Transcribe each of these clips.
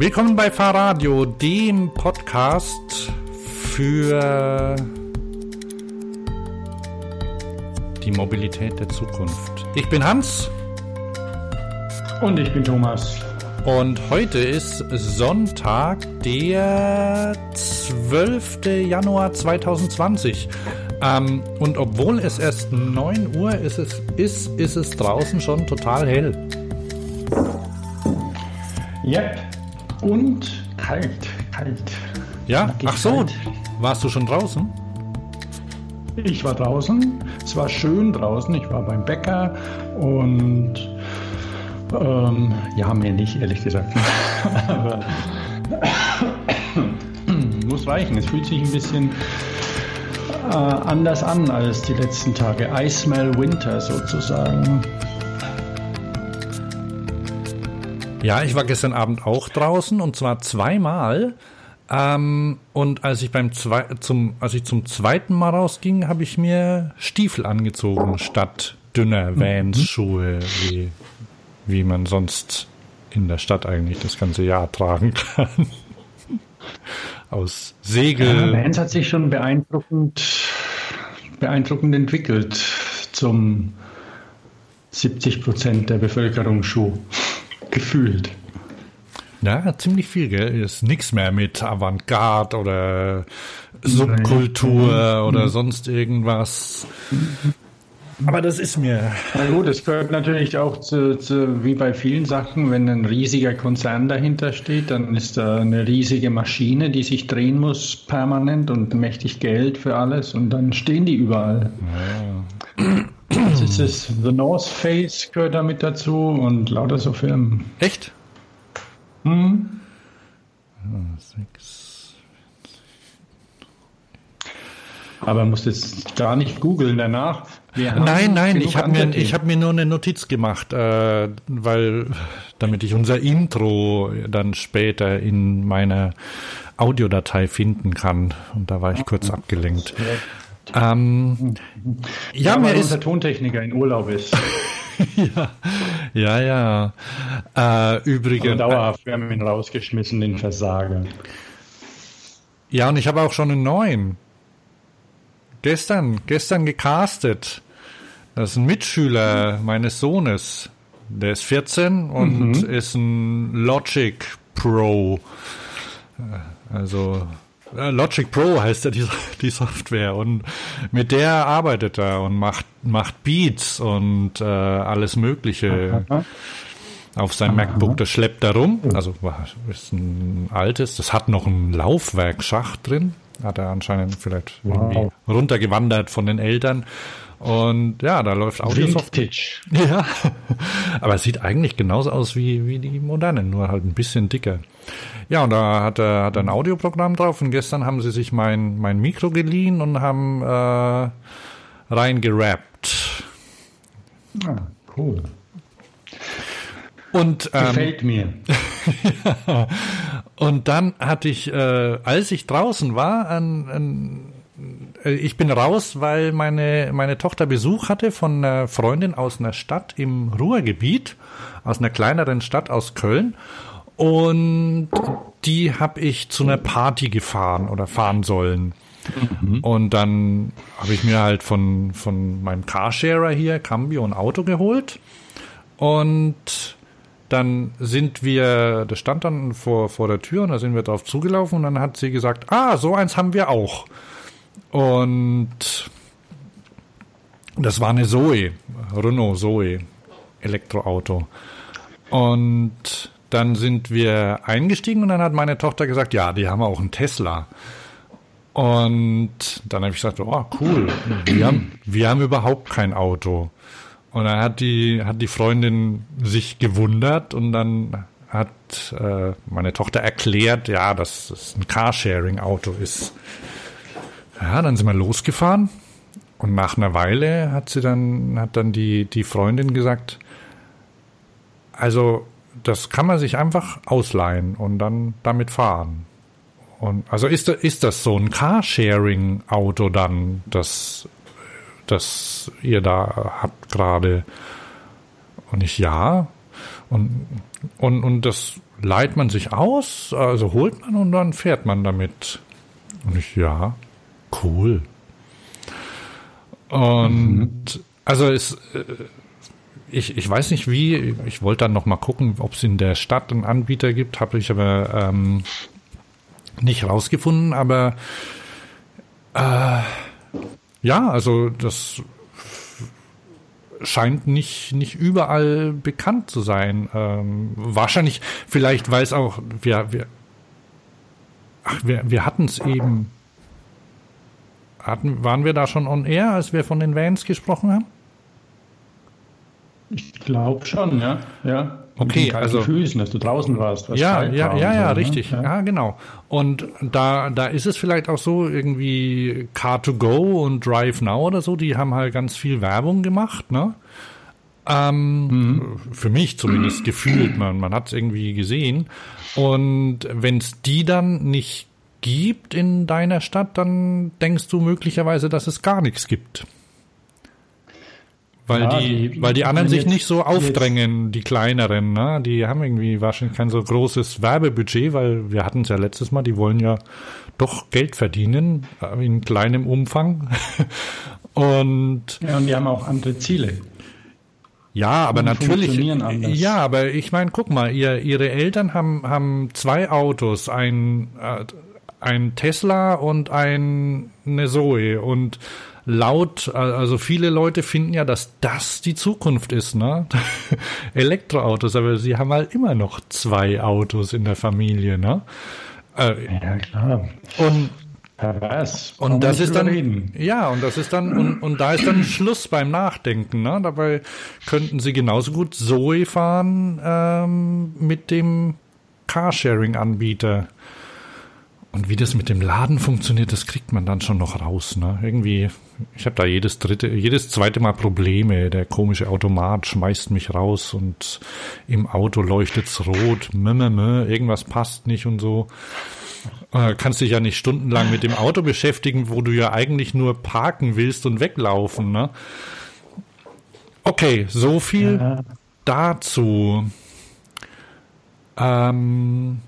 Willkommen bei Fahrradio, dem Podcast für die Mobilität der Zukunft. Ich bin Hans. Und ich bin Thomas. Und heute ist Sonntag, der 12. Januar 2020. Ähm, und obwohl es erst 9 Uhr ist, es, ist, ist es draußen schon total hell. Yep. Und kalt, kalt. Ja, ach so, kalt. warst du schon draußen? Ich war draußen, es war schön draußen, ich war beim Bäcker und ähm, ja, mehr nicht, ehrlich gesagt. Aber muss reichen. Es fühlt sich ein bisschen äh, anders an als die letzten Tage. I smell winter sozusagen. Ja, ich war gestern Abend auch draußen und zwar zweimal. Ähm, und als ich beim zwei, zum, als ich zum zweiten Mal rausging, habe ich mir Stiefel angezogen statt dünner mhm. Vans-Schuhe, wie, wie man sonst in der Stadt eigentlich das ganze Jahr tragen kann. Aus Segel. Ja, Vans hat sich schon beeindruckend, beeindruckend entwickelt zum 70 Prozent der Bevölkerung Schuh. Gefühlt. Ja, ziemlich viel, gell? Ist nichts mehr mit Avantgarde oder Subkultur oder sonst irgendwas. Aber das ist mir. Na gut, es gehört natürlich auch zu, zu, wie bei vielen Sachen, wenn ein riesiger Konzern dahinter steht, dann ist da eine riesige Maschine, die sich drehen muss permanent und mächtig Geld für alles und dann stehen die überall. Ja. Das ist es. The North Face gehört damit dazu und lauter so Firmen. Echt? Hm. Aber musst jetzt gar nicht googeln danach. Nein, nein, ich habe mir, hab mir nur eine Notiz gemacht, äh, weil damit ich unser Intro dann später in meiner Audiodatei finden kann. Und da war ich kurz abgelenkt. Ähm, ja, ja, mir ist unser Tontechniker in Urlaub ist. ja, ja, ja. Äh, übrigens. Dauerhaft, wir haben ihn rausgeschmissen, den Versager. Ja, und ich habe auch schon einen neuen. Gestern, gestern gecastet. Das ist ein Mitschüler meines Sohnes. Der ist 14 und mhm. ist ein Logic Pro. Also Logic Pro heißt ja die, die, Software und mit der arbeitet er und macht, macht Beats und äh, alles Mögliche Aha. auf sein Aha. MacBook. Das schleppt er rum. Also ist ein altes, das hat noch ein Laufwerkschacht drin. Hat er anscheinend vielleicht wow. irgendwie runtergewandert von den Eltern. Und ja, da läuft Audiosoftware. Ja, aber es sieht eigentlich genauso aus wie, wie die modernen, nur halt ein bisschen dicker. Ja, und da hat er, hat ein Audioprogramm drauf und gestern haben sie sich mein, mein Mikro geliehen und haben äh, reingerappt. Ah, cool. Und, ähm, Gefällt mir. ja. Und dann hatte ich, äh, als ich draußen war, ein, ein, äh, ich bin raus, weil meine, meine Tochter Besuch hatte von einer Freundin aus einer Stadt im Ruhrgebiet, aus einer kleineren Stadt aus Köln. Und die habe ich zu einer Party gefahren oder fahren sollen. Mhm. Und dann habe ich mir halt von, von meinem Carsharer hier Cambio ein Auto geholt. Und dann sind wir, das stand dann vor, vor der Tür und da sind wir drauf zugelaufen und dann hat sie gesagt, ah, so eins haben wir auch. Und das war eine Zoe, Renault Zoe, Elektroauto. Und dann sind wir eingestiegen und dann hat meine Tochter gesagt, ja, die haben auch einen Tesla. Und dann habe ich gesagt, oh, cool, wir haben, wir haben überhaupt kein Auto. Und dann hat die, hat die Freundin sich gewundert und dann hat äh, meine Tochter erklärt, ja, dass es ein Carsharing-Auto ist. Ja, dann sind wir losgefahren und nach einer Weile hat sie dann, hat dann die, die Freundin gesagt, also das kann man sich einfach ausleihen und dann damit fahren. Und also ist, ist das so ein Carsharing-Auto dann, das das ihr da habt gerade. Und ich, ja. Und, und, und das leiht man sich aus, also holt man und dann fährt man damit. Und ich, ja, cool. Und mhm. also es, äh, ich, ich weiß nicht wie, ich wollte dann noch mal gucken, ob es in der Stadt einen Anbieter gibt, habe ich aber ähm, nicht rausgefunden, aber äh, ja, also das scheint nicht, nicht überall bekannt zu sein. Ähm, wahrscheinlich, vielleicht, weil es auch, wir, wir, ach, wir, wir hatten es eben, hatten, waren wir da schon on air, als wir von den Vans gesprochen haben? Ich glaube schon, ja. ja. Okay, also Füßen, dass du draußen warst. ja, ja, ja, ja, so, ne? richtig. Ja. ja. genau. Und da, da ist es vielleicht auch so irgendwie Car2Go und Drive Now oder so, die haben halt ganz viel Werbung gemacht, ne? Ähm, mhm. Für mich zumindest gefühlt, man, man hat es irgendwie gesehen. Und wenn es die dann nicht gibt in deiner Stadt, dann denkst du möglicherweise, dass es gar nichts gibt. Weil, ja, die, die, weil die anderen sich nicht so aufdrängen, jetzt. die kleineren. Ne? Die haben irgendwie wahrscheinlich kein so großes Werbebudget, weil wir hatten es ja letztes Mal, die wollen ja doch Geld verdienen, äh, in kleinem Umfang. und, ja, und die haben auch andere Ziele. Ja, aber natürlich. Ja, aber ich meine, guck mal, ihr, ihre Eltern haben, haben zwei Autos, ein, äh, ein Tesla und ein, eine Zoe und laut, also viele Leute finden ja, dass das die Zukunft ist, ne? Elektroautos, aber sie haben halt immer noch zwei Autos in der Familie, ne? Äh, ja, klar. Und Pervers. Und das ist dann, reden. ja, und das ist dann, und, und da ist dann Schluss beim Nachdenken, ne? Dabei könnten sie genauso gut Zoe fahren ähm, mit dem Carsharing-Anbieter. Und wie das mit dem Laden funktioniert, das kriegt man dann schon noch raus. Ne? Irgendwie, ich habe da jedes dritte, jedes zweite Mal Probleme. Der komische Automat schmeißt mich raus und im Auto leuchtet's rot. Mö, mö, mö, irgendwas passt nicht und so. Äh, kannst dich ja nicht stundenlang mit dem Auto beschäftigen, wo du ja eigentlich nur parken willst und weglaufen. Ne? Okay, so viel ja. dazu. Ähm,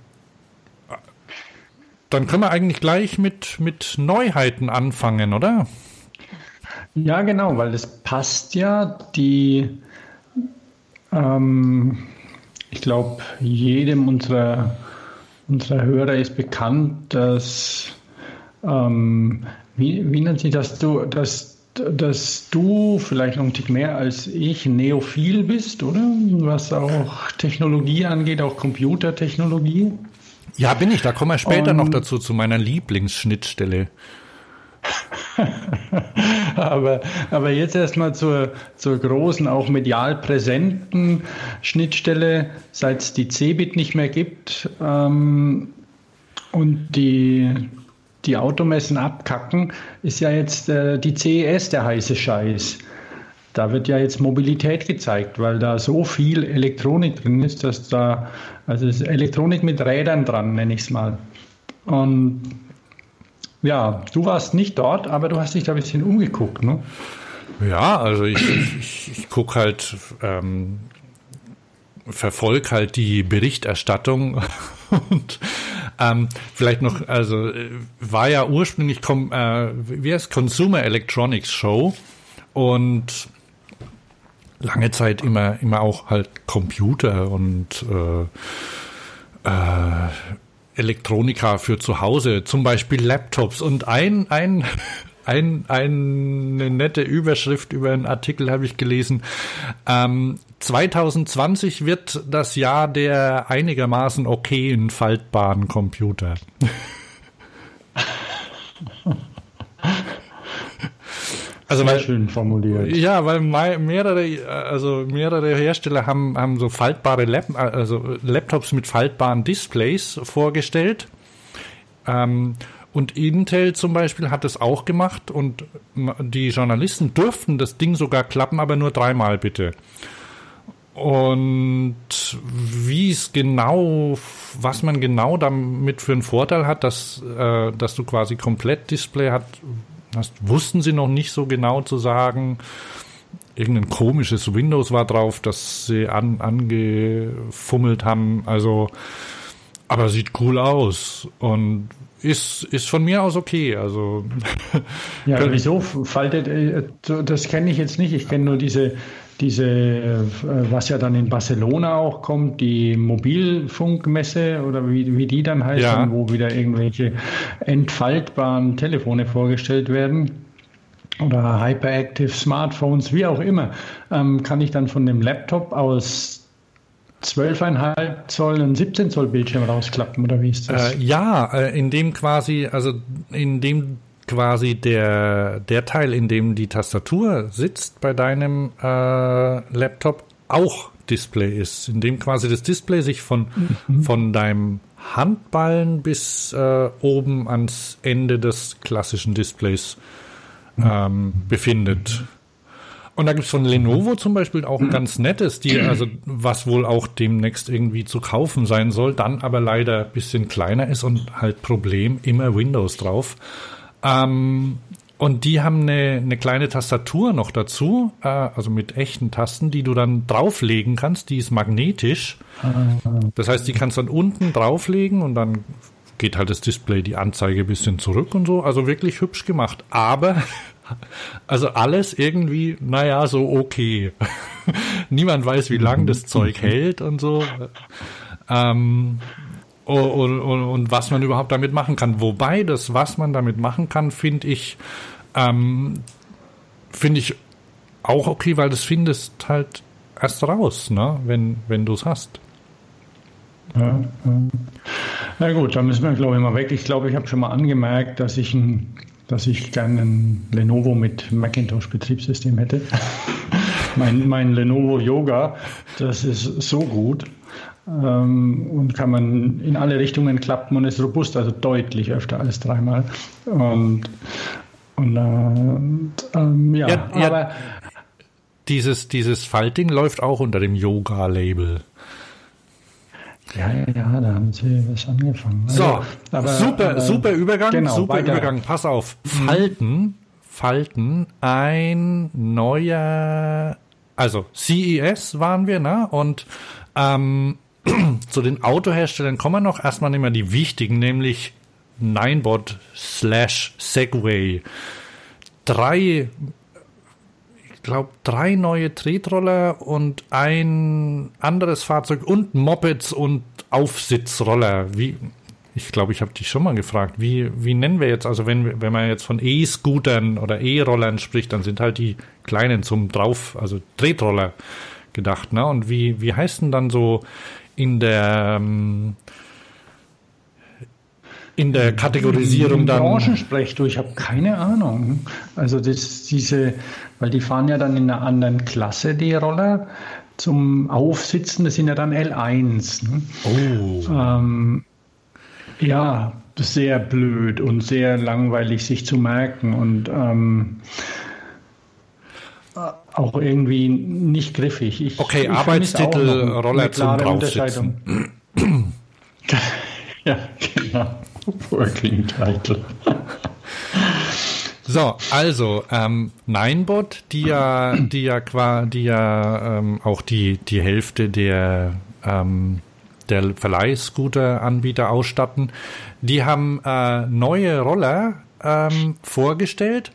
dann können wir eigentlich gleich mit, mit Neuheiten anfangen, oder? Ja, genau, weil es passt ja. Die, ähm, ich glaube, jedem unserer, unserer Hörer ist bekannt, dass, ähm, wie, wie nennt sich das, du, dass, dass du vielleicht noch ein Tick mehr als ich Neophil bist, oder? Was auch Technologie angeht, auch Computertechnologie. Ja, bin ich. Da kommen wir später um, noch dazu, zu meiner Lieblingsschnittstelle. aber, aber jetzt erstmal zur, zur großen, auch medial präsenten Schnittstelle, seit es die Cebit nicht mehr gibt ähm, und die, die Automessen abkacken, ist ja jetzt äh, die CES der heiße Scheiß. Da wird ja jetzt Mobilität gezeigt, weil da so viel Elektronik drin ist, dass da, also es ist Elektronik mit Rädern dran, nenne ich es mal. Und ja, du warst nicht dort, aber du hast dich da ein bisschen umgeguckt, ne? Ja, also ich, ich, ich gucke halt, ähm, verfolge halt die Berichterstattung und ähm, vielleicht noch, also äh, war ja ursprünglich, äh, wie heißt Consumer Electronics Show und lange Zeit immer, immer auch halt Computer und äh, äh, Elektronika für zu Hause, zum Beispiel Laptops. Und ein, ein, ein, eine nette Überschrift über einen Artikel habe ich gelesen. Ähm, 2020 wird das Jahr der einigermaßen okayen faltbaren Computer. Also Sehr weil, schön formuliert. Ja, weil mehrere, also mehrere Hersteller haben, haben so faltbare Lap, also Laptops mit faltbaren Displays vorgestellt. Ähm, und Intel zum Beispiel hat es auch gemacht und die Journalisten durften das Ding sogar klappen, aber nur dreimal bitte. Und wie es genau, was man genau damit für einen Vorteil hat, dass, äh, dass du quasi komplett Display hat, das wussten sie noch nicht so genau zu sagen. irgendein komisches Windows war drauf, das sie an, angefummelt haben. Also, aber sieht cool aus und ist, ist von mir aus okay. Also ja, wieso faltet äh, das kenne ich jetzt nicht. Ich kenne nur diese diese, äh, was ja dann in Barcelona auch kommt, die Mobilfunkmesse oder wie, wie die dann heißt, ja. wo wieder irgendwelche entfaltbaren Telefone vorgestellt werden oder Hyperactive Smartphones, wie auch immer, ähm, kann ich dann von dem Laptop aus 12,5 Zoll und 17 Zoll Bildschirm rausklappen oder wie ist das? Äh, ja, äh, in dem quasi, also in dem quasi der, der Teil, in dem die Tastatur sitzt bei deinem äh, Laptop, auch Display ist, in dem quasi das Display sich von, mhm. von deinem Handballen bis äh, oben ans Ende des klassischen Displays ähm, befindet. Und da gibt es von Lenovo zum Beispiel auch ein ganz nettes, die, also was wohl auch demnächst irgendwie zu kaufen sein soll, dann aber leider ein bisschen kleiner ist und halt Problem, immer Windows drauf. Ähm, und die haben eine, eine kleine Tastatur noch dazu, äh, also mit echten Tasten, die du dann drauflegen kannst. Die ist magnetisch. Das heißt, die kannst dann unten drauflegen und dann geht halt das Display, die Anzeige ein bisschen zurück und so. Also wirklich hübsch gemacht. Aber, also alles irgendwie, naja, so okay. Niemand weiß, wie lang das Zeug hält und so. Ähm, und, und, und, was man überhaupt damit machen kann. Wobei das, was man damit machen kann, finde ich, ähm, finde ich auch okay, weil das findest halt erst raus, ne, wenn, wenn du es hast. Ja, ja. Na gut, da müssen wir, glaube ich, mal weg. Ich glaube, ich habe schon mal angemerkt, dass ich ein, dass ich gerne ein Lenovo mit Macintosh-Betriebssystem hätte. mein, mein Lenovo Yoga, das ist so gut ähm, und kann man in alle Richtungen klappen und ist robust, also deutlich öfter als dreimal. Und, und, und ähm, ja, ja, ja, aber dieses, dieses Falting läuft auch unter dem Yoga-Label. Ja, ja, ja, da haben sie was angefangen. So, also, aber, super, aber, super Übergang, genau, super weiter. Übergang. Pass auf, mhm. Falten, Falten, ein neuer, also CES waren wir, ne? Und ähm, zu den Autoherstellern kommen wir noch. Erstmal nehmen wir die wichtigen, nämlich Ninebot slash Segway. Drei, ich glaube, drei neue Tretroller und ein anderes Fahrzeug und Mopeds und Aufsitzroller. Wie, ich glaube, ich habe dich schon mal gefragt, wie, wie nennen wir jetzt, also wenn, wenn man jetzt von E-Scootern oder E-Rollern spricht, dann sind halt die kleinen zum Drauf, also Tretroller gedacht, ne? Und wie, wie heißt denn dann so in der ähm, in der Kategorisierung dann. Branchensprech du, ich habe keine Ahnung. Also das, diese, weil die fahren ja dann in einer anderen Klasse, die Roller. Zum Aufsitzen, das sind ja dann L1. Ne? Oh. Ähm, ja, sehr blöd und sehr langweilig sich zu merken und ähm, auch irgendwie nicht griffig. Ich, okay, ich Arbeitstitel Roller zum Draufsitzen. ja, genau. Working Title. So, also ähm, Ninebot, die ja, die ja qua, die ja ähm, auch die die Hälfte der ähm, der Verleihscooter-Anbieter ausstatten, die haben äh, neue Roller ähm, vorgestellt.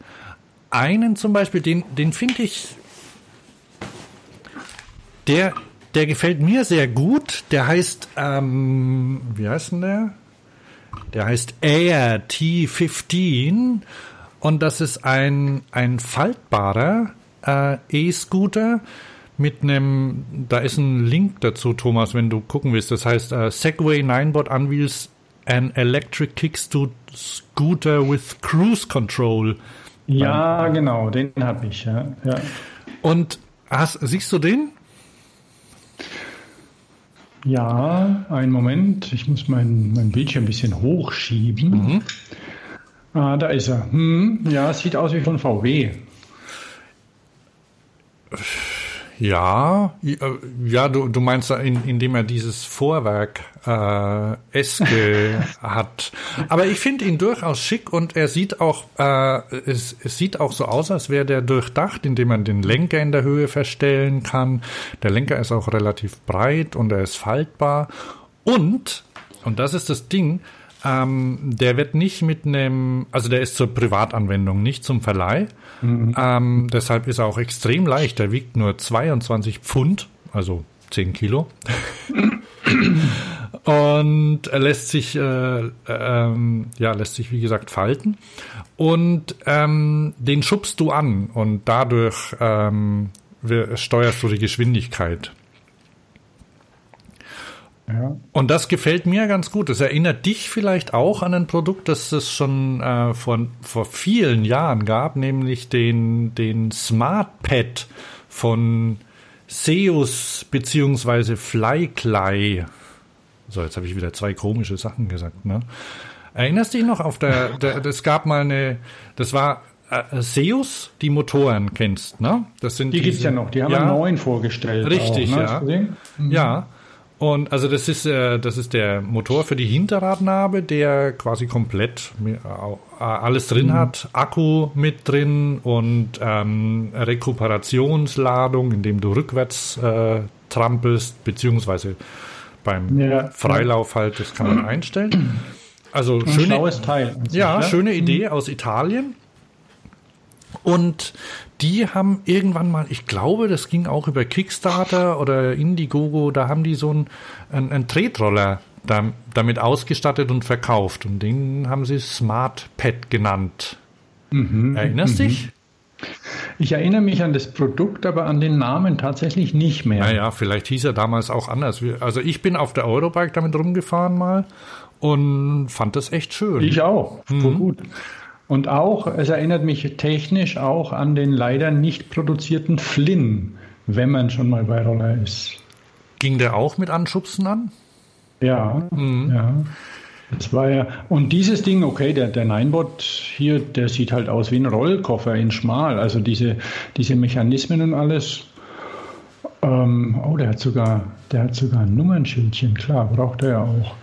Einen zum Beispiel, den den finde ich der, der gefällt mir sehr gut. Der heißt, ähm, wie heißt denn der? Der heißt Air T15 und das ist ein, ein faltbarer äh, E-Scooter mit einem, da ist ein Link dazu, Thomas, wenn du gucken willst. Das heißt äh, Segway Ninebot unveils an electric kick-scooter with cruise control. Ja, genau, den habe ich. Ja, ja. Und hast, siehst du den? Ja, einen Moment. Ich muss mein, mein Bildschirm ein bisschen hochschieben. Mhm. Ah, da ist er. Hm, ja, sieht aus wie von VW. Ja, ja, du, du meinst, in, indem er dieses Vorwerk äh, Eske hat. Aber ich finde ihn durchaus schick und er sieht auch, äh, es, es sieht auch so aus, als wäre der durchdacht, indem man den Lenker in der Höhe verstellen kann. Der Lenker ist auch relativ breit und er ist faltbar. Und, und das ist das Ding, ähm, der wird nicht mit einem, also der ist zur Privatanwendung, nicht zum Verleih. Mhm. Ähm, deshalb ist er auch extrem leicht. Der wiegt nur 22 Pfund, also 10 Kilo. und er lässt sich, äh, ähm, ja, lässt sich wie gesagt falten. Und ähm, den schubst du an und dadurch ähm, steuerst du die Geschwindigkeit. Ja. Und das gefällt mir ganz gut. Das erinnert dich vielleicht auch an ein Produkt, das es schon äh, vor, vor vielen Jahren gab, nämlich den, den Smart Pad von Seus beziehungsweise Flycly. So, jetzt habe ich wieder zwei komische Sachen gesagt. Ne? Erinnerst du dich noch auf der, der das gab mal eine, das war äh, Seus, die Motoren kennst, ne? Das sind die gibt es ja noch, die haben ja, einen neuen vorgestellt. Richtig, auch, ne? ja. Mhm. Ja. Und also das ist äh, das ist der Motor für die Hinterradnabe, der quasi komplett äh, alles drin mhm. hat, Akku mit drin und ähm, Rekuperationsladung, indem du rückwärts äh, trampelst beziehungsweise beim ja, Freilauf halt, das kann man einstellen. Also Ein schöne, Teil. Ja, sich, schöne Idee mhm. aus Italien. Und die haben irgendwann mal, ich glaube, das ging auch über Kickstarter oder Indiegogo, da haben die so einen, einen, einen Tretroller da, damit ausgestattet und verkauft. Und den haben sie Smart Pad genannt. Mhm, Erinnerst mhm. dich? Ich erinnere mich an das Produkt, aber an den Namen tatsächlich nicht mehr. Naja, vielleicht hieß er damals auch anders. Also ich bin auf der Eurobike damit rumgefahren mal und fand das echt schön. Ich auch. Mhm. Gut. Und auch, es erinnert mich technisch auch an den leider nicht produzierten Flynn, wenn man schon mal bei Roller ist. Ging der auch mit Anschubsen an? Ja, mhm. ja. Das war ja, und dieses Ding, okay, der, der Ninebot hier, der sieht halt aus wie ein Rollkoffer in schmal. Also diese, diese Mechanismen und alles. Ähm, oh, der hat sogar, der hat sogar ein Nummernschildchen, klar, braucht er ja auch.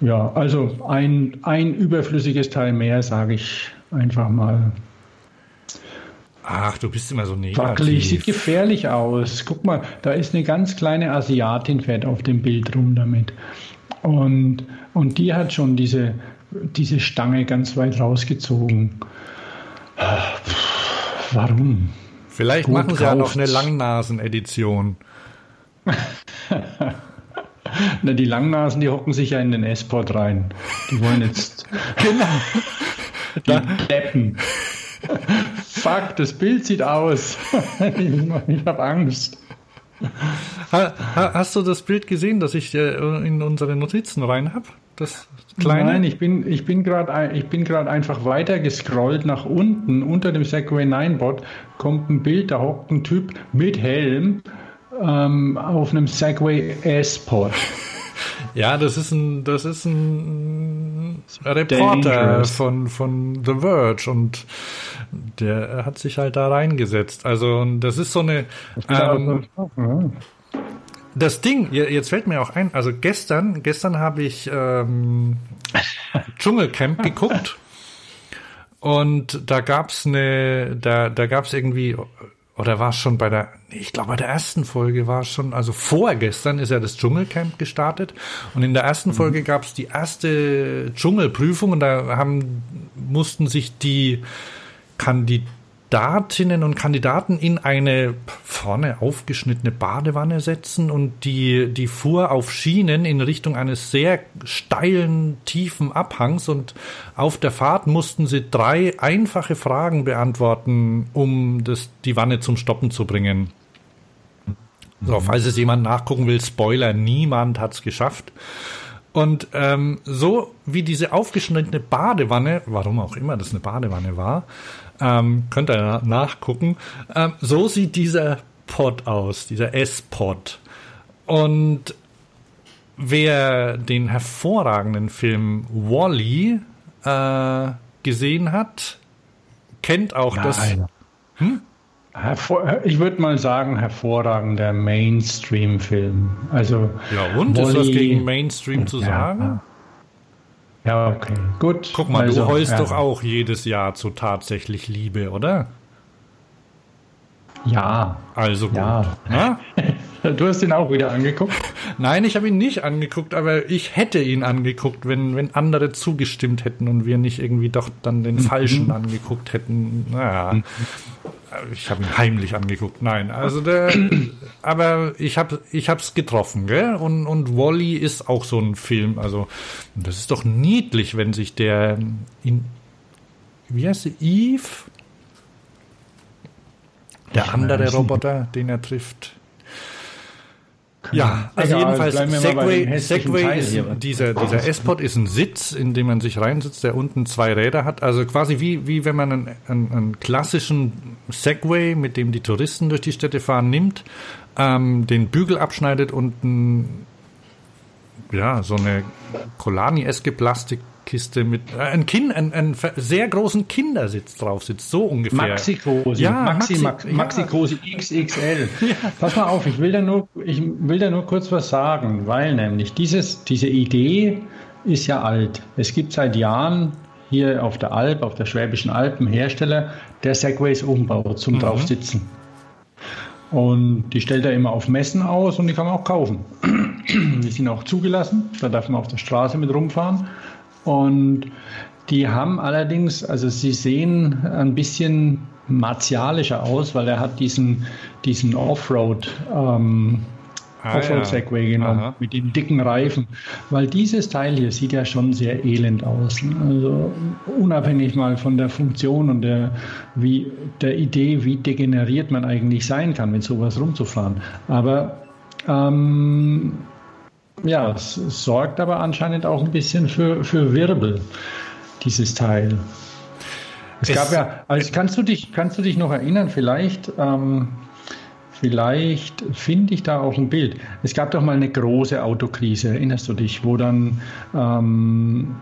Ja, also ein, ein überflüssiges Teil mehr, sage ich einfach mal. Ach, du bist immer so negativ. Wackelig, sieht gefährlich aus. Guck mal, da ist eine ganz kleine Asiatin, fährt auf dem Bild rum damit. Und, und die hat schon diese, diese Stange ganz weit rausgezogen. Warum? Vielleicht Gut machen sie ja noch eine Langnasen-Edition. Na, die Langnasen, die hocken sich ja in den S-Port rein. Die wollen jetzt. genau. Die Deppen. Fuck, das Bild sieht aus. ich habe Angst. hast du das Bild gesehen, das ich in unsere Notizen rein habe? Das kleine? Nein, ich bin, ich bin gerade einfach weiter gescrollt nach unten. Unter dem Segway 9 Bot kommt ein Bild, da hockt ein Typ mit Helm ähm, auf einem Segway S-Pod. Ja, das ist ein, das ist ein Reporter von, von The Verge und der hat sich halt da reingesetzt. Also, das ist so eine, ähm, das Ding, jetzt fällt mir auch ein, also gestern, gestern habe ich ähm, Dschungelcamp geguckt und da gab's eine, da, da gab's irgendwie oder war es schon bei der, ich glaube bei der ersten Folge war es schon, also vorgestern ist ja das Dschungelcamp gestartet und in der ersten mhm. Folge gab es die erste Dschungelprüfung und da haben, mussten sich die Kandidaten Kandidatinnen und Kandidaten in eine vorne aufgeschnittene Badewanne setzen und die, die fuhr auf Schienen in Richtung eines sehr steilen, tiefen Abhangs und auf der Fahrt mussten sie drei einfache Fragen beantworten, um das, die Wanne zum Stoppen zu bringen. So, falls es jemand nachgucken will, Spoiler, niemand hat's geschafft. Und ähm, so wie diese aufgeschnittene Badewanne, warum auch immer das eine Badewanne war, ähm, könnt ihr nachgucken. Ähm, so sieht dieser Pod aus, dieser S-Pod. Und wer den hervorragenden Film Wally -E, äh, gesehen hat, kennt auch Nein. das. Hm? Ich würde mal sagen, hervorragender Mainstream-Film. Also ja, und ist was gegen Mainstream zu sagen? Ja, okay, gut. Guck mal, also, du heulst ja. doch auch jedes Jahr zu tatsächlich Liebe, oder? Ja. Also gut. Ja. Na? Du hast ihn auch wieder angeguckt? Nein, ich habe ihn nicht angeguckt, aber ich hätte ihn angeguckt, wenn, wenn andere zugestimmt hätten und wir nicht irgendwie doch dann den mhm. falschen angeguckt hätten. Naja, mhm. Ich habe ihn heimlich angeguckt. Nein, also der, aber ich habe ich hab's getroffen, gell? Und, und Wally ist auch so ein Film. Also, das ist doch niedlich, wenn sich der in, wie heißt sie, Eve? Der andere Roboter, den er trifft. Ja, also Egal, jedenfalls Segway, Segway ist dieser, dieser S-Pod ist ein Sitz, in dem man sich reinsitzt, der unten zwei Räder hat. Also quasi wie, wie wenn man einen, einen, einen klassischen Segway, mit dem die Touristen durch die Städte fahren, nimmt, ähm, den Bügel abschneidet und ein, ja, so eine Colani-eske Plastik Kiste mit äh, ein Kind, ein, ein sehr großen Kindersitz drauf sitzt, so ungefähr. Maxi große, ja, Maxi, Maxi, Maxi ja. große XXL. Ja. Pass mal auf, ich will da nur, ich will da nur kurz was sagen, weil nämlich dieses, diese Idee ist ja alt. Es gibt seit Jahren hier auf der Alp, auf der Schwäbischen Alpen Hersteller, der Segways umbaut zum mhm. Draufsitzen. Und die stellt er immer auf Messen aus und die kann man auch kaufen. Die sind auch zugelassen, da darf man auf der Straße mit rumfahren. Und die haben allerdings, also sie sehen ein bisschen martialischer aus, weil er hat diesen, diesen Offroad, ähm, ah, Offroad Segway ja. genommen Aha. mit den dicken Reifen, weil dieses Teil hier sieht ja schon sehr elend aus. Also unabhängig mal von der Funktion und der, wie, der Idee, wie degeneriert man eigentlich sein kann, mit sowas rumzufahren. Aber ähm, ja, es sorgt aber anscheinend auch ein bisschen für, für Wirbel, dieses Teil. Es, es gab ja, also kannst du dich, kannst du dich noch erinnern, vielleicht, ähm, vielleicht finde ich da auch ein Bild. Es gab doch mal eine große Autokrise, erinnerst du dich, wo dann, ähm,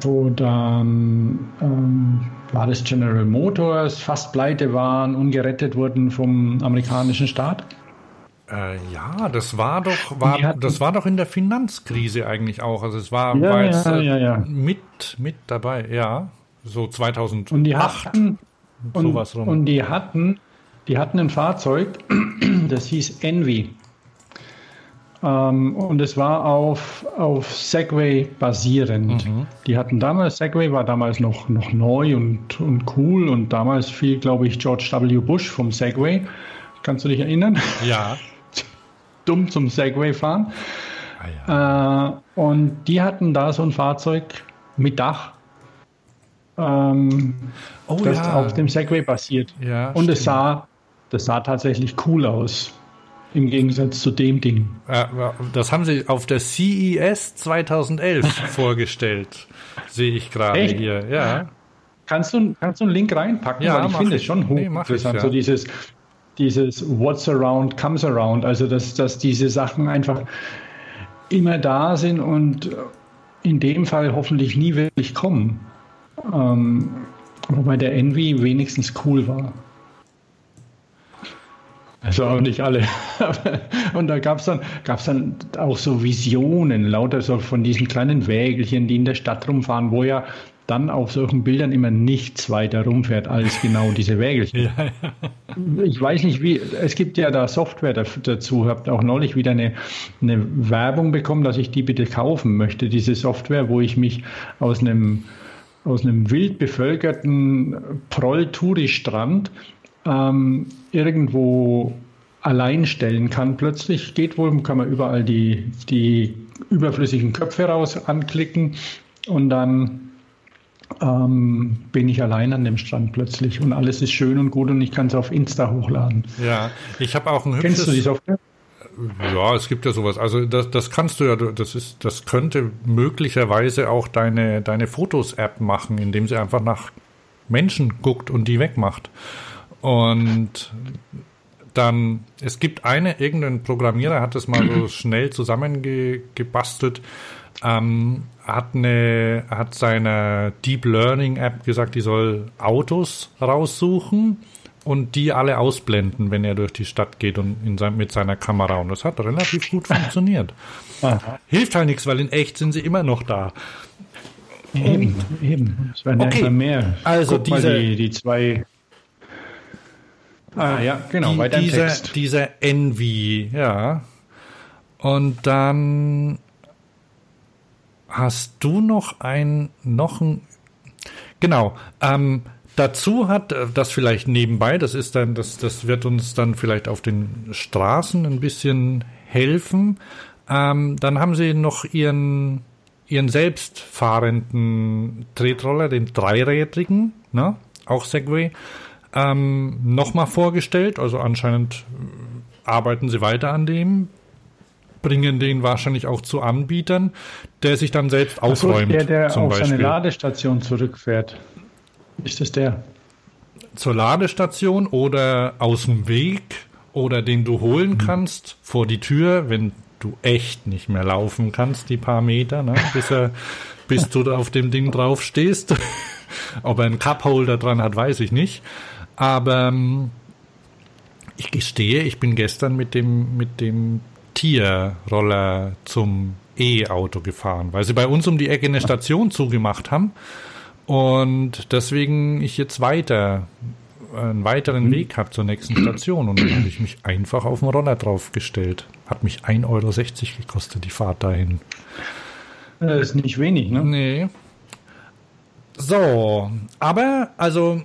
wo dann ähm, war das General Motors fast pleite waren, ungerettet wurden vom amerikanischen Staat? Äh, ja, das war doch, war, hatten, das war doch in der Finanzkrise eigentlich auch. Also es war, ja, war jetzt, ja, ja, ja. mit, mit dabei, ja. So 2008. Und die hatten, sowas rum. Und die hatten, die hatten ein Fahrzeug, das hieß Envy. Ähm, und es war auf, auf Segway basierend. Mhm. Die hatten damals, Segway war damals noch, noch neu und, und cool und damals fiel, glaube ich, George W. Bush vom Segway. Kannst du dich erinnern? Ja. dumm zum Segway fahren. Ah, ja. äh, und die hatten da so ein Fahrzeug mit Dach, ähm, oh, das ja. auf dem Segway basiert. Ja, und es sah, das sah tatsächlich cool aus. Im Gegensatz zu dem Ding. Das haben sie auf der CES 2011 vorgestellt. Sehe ich gerade hier. Ja. Kannst du, kannst du einen Link reinpacken? Ja, ich finde es schon hochinteressant. Nee, ja. So dieses, dieses What's around comes around, also dass, dass diese Sachen einfach immer da sind und in dem Fall hoffentlich nie wirklich kommen. Ähm, wobei der Envy wenigstens cool war. Also auch nicht alle. und da gab es dann, gab's dann auch so Visionen, lauter so von diesen kleinen Wägelchen, die in der Stadt rumfahren, wo ja dann auf solchen Bildern immer nichts weiter rumfährt als genau diese Wägelchen. Ja, ja. Ich weiß nicht, wie, es gibt ja da Software dazu, habt auch neulich wieder eine, eine Werbung bekommen, dass ich die bitte kaufen möchte, diese Software, wo ich mich aus einem, aus einem wild bevölkerten Proll-Touri-Strand ähm, irgendwo allein stellen kann. Plötzlich geht wohl, kann man überall die, die überflüssigen Köpfe raus anklicken und dann ähm, bin ich allein an dem Strand plötzlich und alles ist schön und gut und ich kann es auf Insta hochladen. Ja, ich habe auch ein hübsches... Kennst du die Software? Ja, es gibt ja sowas. Also das, das kannst du ja, das ist, das könnte möglicherweise auch deine, deine Fotos-App machen, indem sie einfach nach Menschen guckt und die wegmacht. Und dann, es gibt eine, irgendein Programmierer hat das mal so schnell zusammengebastelt, ähm, hat eine, hat seine Deep Learning App gesagt, die soll Autos raussuchen und die alle ausblenden, wenn er durch die Stadt geht und in sein, mit seiner Kamera. Und das hat relativ gut funktioniert. Aha. Hilft halt nichts, weil in echt sind sie immer noch da. Eben, eben. Es werden okay. ja immer mehr. Also Guck diese, die, die zwei. Ah ja, genau. Die, weiter dieser, Text. dieser Envy, ja. Und dann hast du noch ein, noch ein, genau, ähm, Dazu hat äh, das vielleicht nebenbei, das ist dann, das, das wird uns dann vielleicht auf den Straßen ein bisschen helfen. Ähm, dann haben sie noch ihren, ihren selbstfahrenden Tretroller, den dreirädrigen, ne? auch Segway, ähm, nochmal vorgestellt. Also anscheinend äh, arbeiten sie weiter an dem, bringen den wahrscheinlich auch zu Anbietern, der sich dann selbst aufräumt. der, der zum auf Beispiel. seine Ladestation zurückfährt. Ist das der? Zur Ladestation oder aus dem Weg oder den du holen mhm. kannst vor die Tür, wenn du echt nicht mehr laufen kannst, die paar Meter, ne, bis, er, bis du da auf dem Ding drauf stehst. Ob er einen Cupholder dran hat, weiß ich nicht. Aber ähm, ich gestehe, ich bin gestern mit dem, mit dem Tierroller zum E-Auto gefahren, weil sie bei uns um die Ecke eine Station zugemacht haben. Und deswegen ich jetzt weiter einen weiteren mhm. Weg habe zur nächsten Station und dann habe ich mich einfach auf den Roller draufgestellt. Hat mich 1,60 Euro gekostet, die Fahrt dahin. Das ist nicht wenig, ne? Nee. So, aber also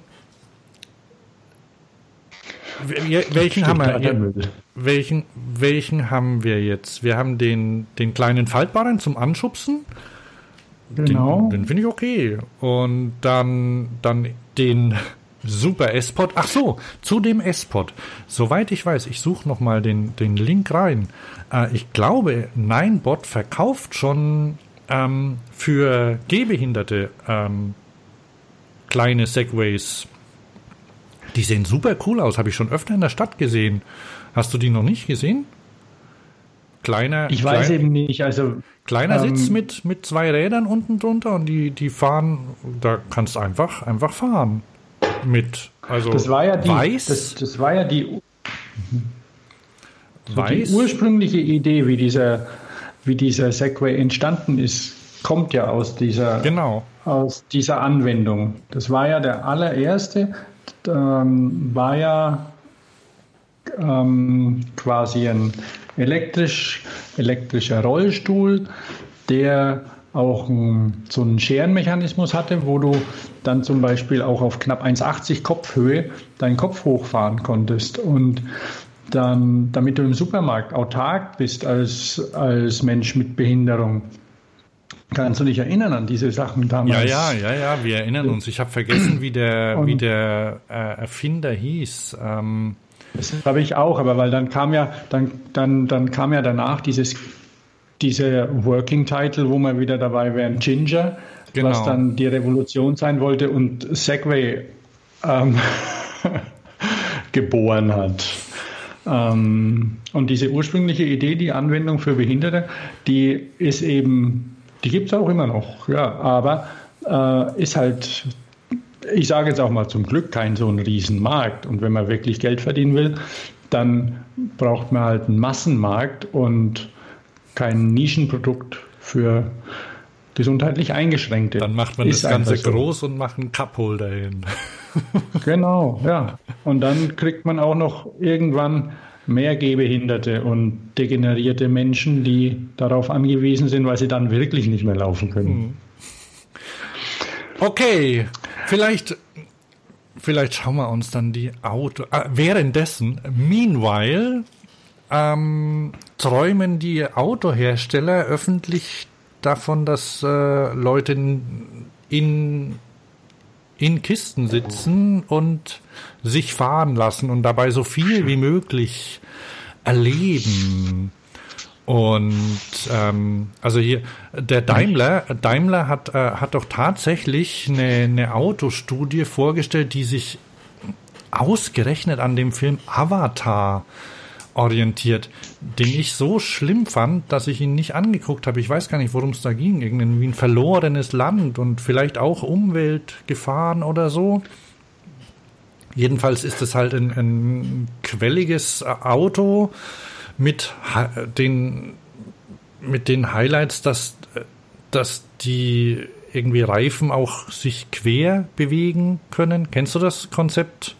welchen haben wir? Welchen, welchen haben wir jetzt? Wir haben den, den kleinen Faltbaren zum Anschubsen. Genau. Den, den finde ich okay. Und dann, dann den Super S-Pod. Ach so, zu dem S-Pod. Soweit ich weiß, ich suche nochmal den, den Link rein. Äh, ich glaube, Ninebot verkauft schon ähm, für Gehbehinderte ähm, kleine Segways. Die sehen super cool aus. Habe ich schon öfter in der Stadt gesehen. Hast du die noch nicht gesehen? Kleiner. Ich weiß klein, eben nicht. Also kleiner ähm, Sitz mit mit zwei Rädern unten drunter und die die fahren. Da kannst du einfach einfach fahren mit. Also das war ja die. Weiß. Das, das war ja die. So die ursprüngliche Idee, wie dieser wie dieser Segway entstanden ist, kommt ja aus dieser genau. aus dieser Anwendung. Das war ja der allererste. Ähm, war ja ähm, quasi ein elektrisch, elektrischer Rollstuhl, der auch ein, so einen Scherenmechanismus hatte, wo du dann zum Beispiel auch auf knapp 1,80 Kopfhöhe deinen Kopf hochfahren konntest. Und dann, damit du im Supermarkt autark bist als, als Mensch mit Behinderung, Kannst du dich erinnern an diese Sachen damals? Ja, ja, ja, ja, wir erinnern uns. Ich habe vergessen, wie der, wie der äh, Erfinder hieß. Ähm, das habe ich auch, aber weil dann kam ja, dann, dann, dann kam ja danach dieses, diese Working Title, wo wir wieder dabei wären, Ginger, genau. was dann die Revolution sein wollte und Segway ähm, geboren hat. Ähm, und diese ursprüngliche Idee, die Anwendung für Behinderte, die ist eben, die gibt es auch immer noch, ja, aber äh, ist halt ich sage jetzt auch mal zum Glück kein so ein Riesenmarkt. Und wenn man wirklich Geld verdienen will, dann braucht man halt einen Massenmarkt und kein Nischenprodukt für gesundheitlich Eingeschränkte. Dann macht man Ist das Ganze so. groß und macht einen Cupholder hin. genau, ja. Und dann kriegt man auch noch irgendwann mehr Gehbehinderte und degenerierte Menschen, die darauf angewiesen sind, weil sie dann wirklich nicht mehr laufen können. Hm. Okay, Vielleicht, vielleicht schauen wir uns dann die Auto. Äh, währenddessen, meanwhile, ähm, träumen die Autohersteller öffentlich davon, dass äh, Leute in, in Kisten sitzen und sich fahren lassen und dabei so viel wie möglich erleben. Und ähm, also hier der Daimler, Daimler hat äh, hat doch tatsächlich eine, eine Autostudie vorgestellt, die sich ausgerechnet an dem Film Avatar orientiert, den ich so schlimm fand, dass ich ihn nicht angeguckt habe. Ich weiß gar nicht, worum es da ging. Irgendwie ein verlorenes Land und vielleicht auch Umweltgefahren oder so. Jedenfalls ist es halt ein, ein quelliges Auto mit den, mit den Highlights, dass, dass die irgendwie Reifen auch sich quer bewegen können. Kennst du das Konzept?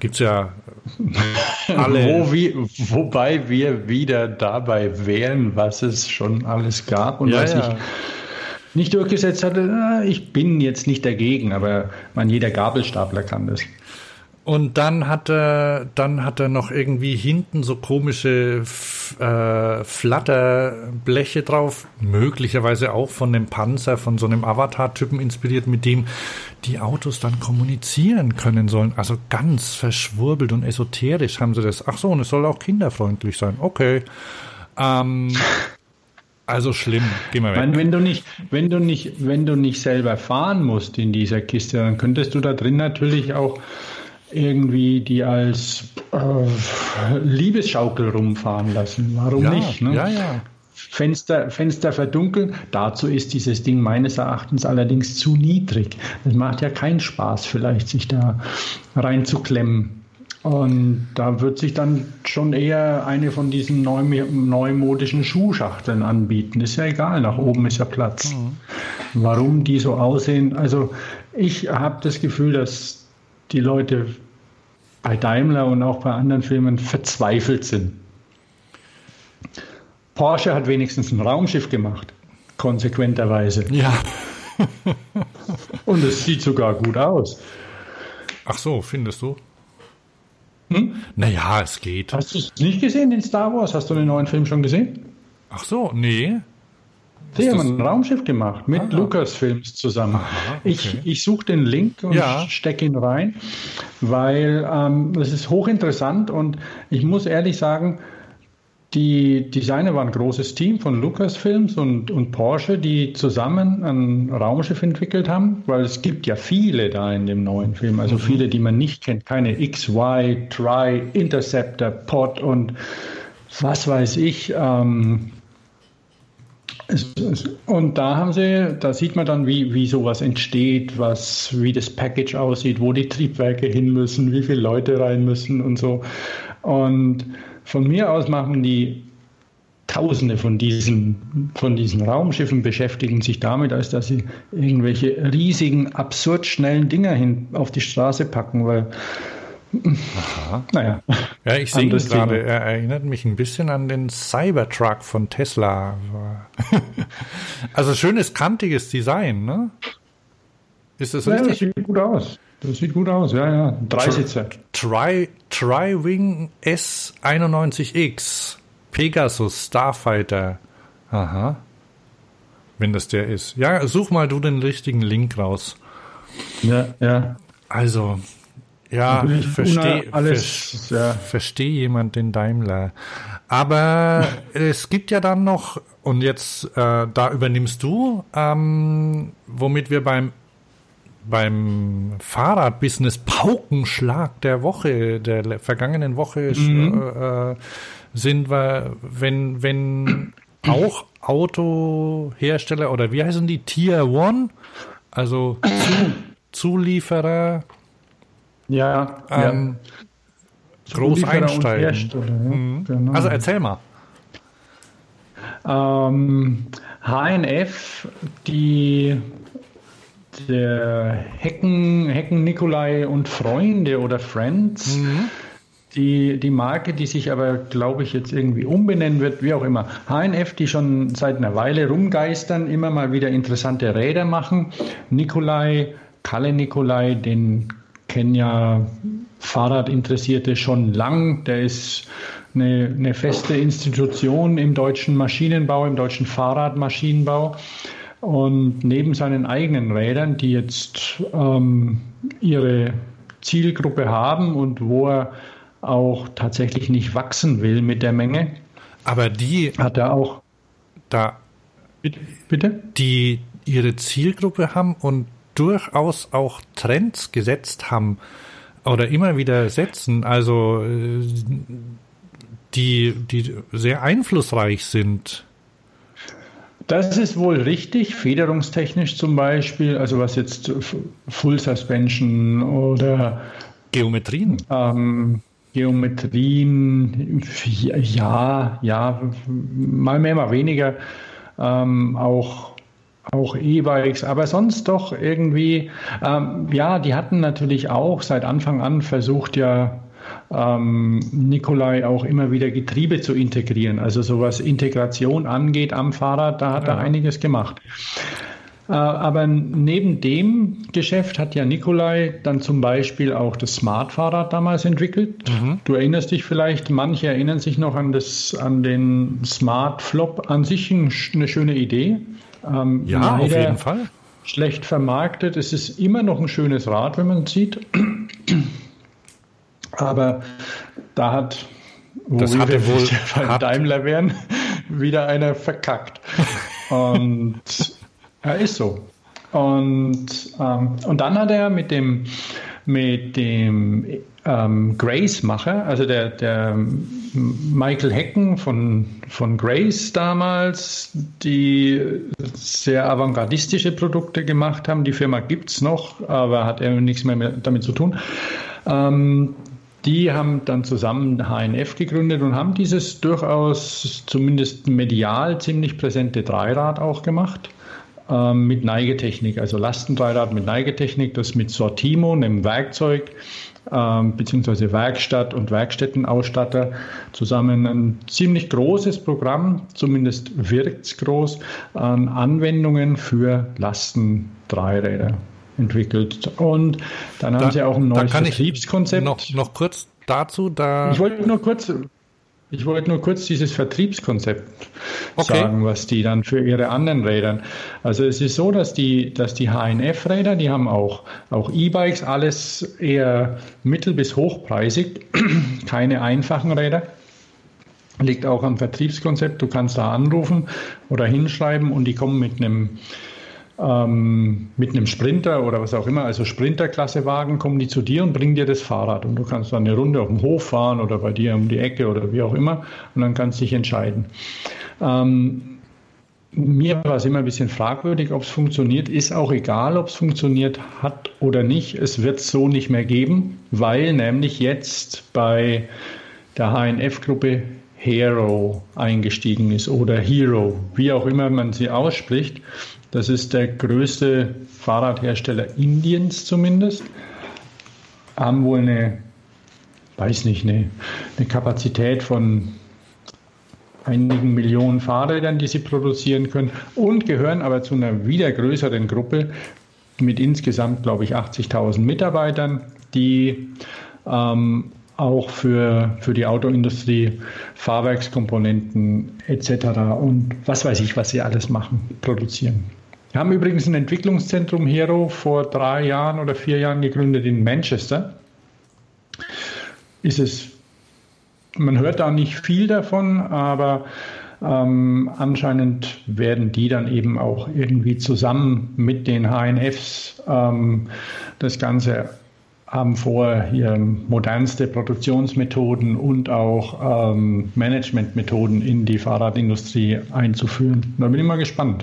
Gibt's ja alle. Wo, wie, wobei wir wieder dabei wären, was es schon alles gab und ja, was ja. ich nicht durchgesetzt hatte. Ich bin jetzt nicht dagegen, aber man, jeder Gabelstapler kann das. Und dann hat er, dann hat er noch irgendwie hinten so komische äh, Flatterbleche drauf, möglicherweise auch von dem Panzer, von so einem Avatar-Typen inspiriert, mit dem die Autos dann kommunizieren können sollen. Also ganz verschwurbelt und esoterisch haben sie das. Ach so, und es soll auch kinderfreundlich sein. Okay. Ähm, also schlimm, geh mal weg. Meine, wenn du nicht, wenn du nicht, wenn du nicht selber fahren musst in dieser Kiste, dann könntest du da drin natürlich auch irgendwie die als äh, Liebesschaukel rumfahren lassen. Warum ja, nicht? Ne? Ja, ja. Fenster, Fenster verdunkeln. Dazu ist dieses Ding meines Erachtens allerdings zu niedrig. Es macht ja keinen Spaß, vielleicht sich da reinzuklemmen. Und da wird sich dann schon eher eine von diesen neu, neumodischen Schuhschachteln anbieten. Ist ja egal, nach oben ist ja Platz. Mhm. Warum die so aussehen? Also ich habe das Gefühl, dass die Leute bei Daimler und auch bei anderen Firmen verzweifelt sind. Porsche hat wenigstens ein Raumschiff gemacht, konsequenterweise. Ja. und es sieht sogar gut aus. Ach so, findest du? Hm? Naja, es geht. Hast du es nicht gesehen in Star Wars? Hast du den neuen Film schon gesehen? Ach so, nee. Sie haben ein Raumschiff gemacht mit ah, Lucasfilms zusammen. Aha, okay. Ich, ich suche den Link und ja. stecke ihn rein, weil ähm, das ist hochinteressant und ich muss ehrlich sagen, die Designer waren ein großes Team von Lucasfilms und, und Porsche, die zusammen ein Raumschiff entwickelt haben, weil es gibt ja viele da in dem neuen Film, also mhm. viele, die man nicht kennt, keine XY, Tri, Interceptor, Pod und was weiß ich. Ähm, und da haben sie, da sieht man dann, wie, wie sowas entsteht, was, wie das Package aussieht, wo die Triebwerke hin müssen, wie viele Leute rein müssen und so. Und von mir aus machen die Tausende von diesen, von diesen Raumschiffen beschäftigen sich damit, als dass sie irgendwelche riesigen, absurd schnellen Dinger hin auf die Straße packen, weil Aha. Naja. Ja, ich sehe ihn gerade. Er erinnert mich ein bisschen an den Cybertruck von Tesla. also schönes, kantiges Design, ne? Ist das ja, richtig? Das sieht gut aus. Das sieht gut aus, ja, ja. Dreisitzer. Tri, Tri-Wing S91X. Pegasus Starfighter. Aha. Wenn das der ist. Ja, such mal du den richtigen Link raus. Ja, ja. Also, ja, ich verstehe alles, ver ja. verstehe jemand den Daimler. Aber es gibt ja dann noch, und jetzt, äh, da übernimmst du, ähm, womit wir beim beim Fahrradbusiness Paukenschlag der Woche, der vergangenen Woche mhm. äh, sind wir, wenn, wenn auch Autohersteller oder wie heißen die Tier One, also Zu Zulieferer ja, ähm, ja. groß einsteigen. Ja. Mhm. Genau. Also erzähl mal. Ähm, HNF, die der Hecken, Hecken Nikolai und Freunde oder Friends, mhm. die, die Marke, die sich aber, glaube ich, jetzt irgendwie umbenennen wird, wie auch immer. HNF, die schon seit einer Weile rumgeistern, immer mal wieder interessante Räder machen. Nikolai, Kalle Nikolai, den kenne ja Fahrradinteressierte schon lang. Der ist eine, eine, feste Institution im deutschen Maschinenbau, im deutschen Fahrradmaschinenbau. Und neben seinen eigenen Rädern, die jetzt ähm, ihre Zielgruppe haben und wo er auch tatsächlich nicht wachsen will mit der Menge. Aber die hat er auch da bitte die ihre Zielgruppe haben und durchaus auch Trends gesetzt haben oder immer wieder setzen, also äh, die, die sehr einflussreich sind. Das ist wohl richtig, federungstechnisch zum Beispiel, also was jetzt Full Suspension oder Geometrien? Ähm, Geometrien, ja, ja, mal mehr, mal weniger. Ähm, auch auch E-Bikes, aber sonst doch irgendwie, ähm, ja, die hatten natürlich auch seit Anfang an versucht, ja, ähm, Nikolai auch immer wieder Getriebe zu integrieren. Also so was Integration angeht am Fahrrad, da hat ja. er einiges gemacht. Äh, aber neben dem Geschäft hat ja Nikolai dann zum Beispiel auch das Smart-Fahrrad damals entwickelt. Mhm. Du erinnerst dich vielleicht, manche erinnern sich noch an, das, an den Smart Flop an sich, eine schöne Idee. Ähm, ja, auf jeden Fall. Schlecht vermarktet. Es ist immer noch ein schönes Rad, wenn man sieht. Aber da hat, wo das hatte wohl hat Daimler wären, wieder einer verkackt. Und ja, ist so. Und, ähm, und dann hat er mit dem, mit dem ähm, Grace-Macher, also der, der Michael Hecken von, von Grace damals, die sehr avantgardistische Produkte gemacht haben. Die Firma gibt es noch, aber hat er nichts mehr damit zu tun. Ähm, die haben dann zusammen HNF gegründet und haben dieses durchaus zumindest medial ziemlich präsente Dreirad auch gemacht ähm, mit Neigetechnik, also Lastendreirad mit Neigetechnik, das mit Sortimo, einem Werkzeug, beziehungsweise Werkstatt und Werkstättenausstatter zusammen ein ziemlich großes Programm, zumindest wirkt es groß, an Anwendungen für Lastendreiräder entwickelt. Und dann da, haben sie auch ein neues Vertriebskonzept. Noch, noch kurz dazu, da. Ich wollte nur kurz, ich wollte nur kurz dieses Vertriebskonzept okay. sagen, was die dann für ihre anderen Räder. Also es ist so, dass die, dass die HNF-Räder, die haben auch, auch E-Bikes, alles eher mittel- bis hochpreisig, keine einfachen Räder. Liegt auch am Vertriebskonzept. Du kannst da anrufen oder hinschreiben und die kommen mit einem ähm, mit einem Sprinter oder was auch immer, also Sprinterklassewagen, kommen die zu dir und bringen dir das Fahrrad. Und du kannst dann eine Runde auf dem Hof fahren oder bei dir um die Ecke oder wie auch immer und dann kannst du dich entscheiden. Ähm, mir war es immer ein bisschen fragwürdig, ob es funktioniert. Ist auch egal, ob es funktioniert hat oder nicht. Es wird es so nicht mehr geben, weil nämlich jetzt bei der HNF-Gruppe Hero eingestiegen ist oder Hero, wie auch immer man sie ausspricht. Das ist der größte Fahrradhersteller Indiens zumindest. Haben wohl eine, weiß nicht, eine, eine Kapazität von einigen Millionen Fahrrädern, die sie produzieren können und gehören aber zu einer wieder größeren Gruppe mit insgesamt, glaube ich, 80.000 Mitarbeitern, die ähm, auch für, für die Autoindustrie Fahrwerkskomponenten etc. und was weiß ich, was sie alles machen, produzieren. Wir haben übrigens ein Entwicklungszentrum Hero vor drei Jahren oder vier Jahren gegründet in Manchester. Ist es, man hört da nicht viel davon, aber ähm, anscheinend werden die dann eben auch irgendwie zusammen mit den HNFs ähm, das Ganze haben vor, hier modernste Produktionsmethoden und auch ähm, Managementmethoden in die Fahrradindustrie einzuführen. Da bin ich mal gespannt.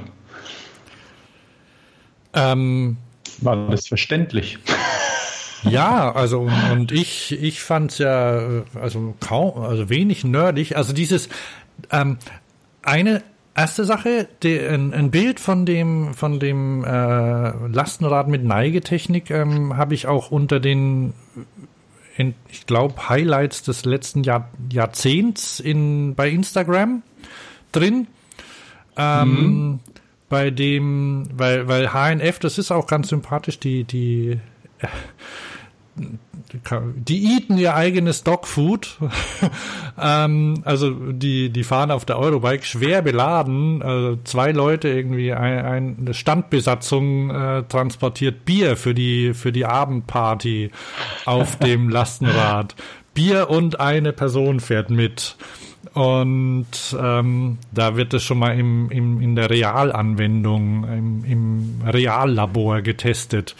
Ähm, War das verständlich? Ja, also und ich ich fand's ja also kaum also wenig nerdig. Also dieses ähm, eine erste Sache, die, ein, ein, Bild von dem von dem äh, Lastenrad mit Neigetechnik ähm, habe ich auch unter den in, ich glaube Highlights des letzten Jahr, Jahrzehnts in bei Instagram drin. Ähm, mhm. Bei dem, weil, weil HNF, das ist auch ganz sympathisch, die, die, äh, die eaten ihr eigenes Dogfood. ähm, also die, die fahren auf der Eurobike schwer beladen. Also zwei Leute irgendwie, ein, eine Standbesatzung äh, transportiert Bier für die, für die Abendparty auf dem Lastenrad. Bier und eine Person fährt mit. Und ähm, da wird es schon mal im, im, in der Realanwendung, im, im Reallabor getestet.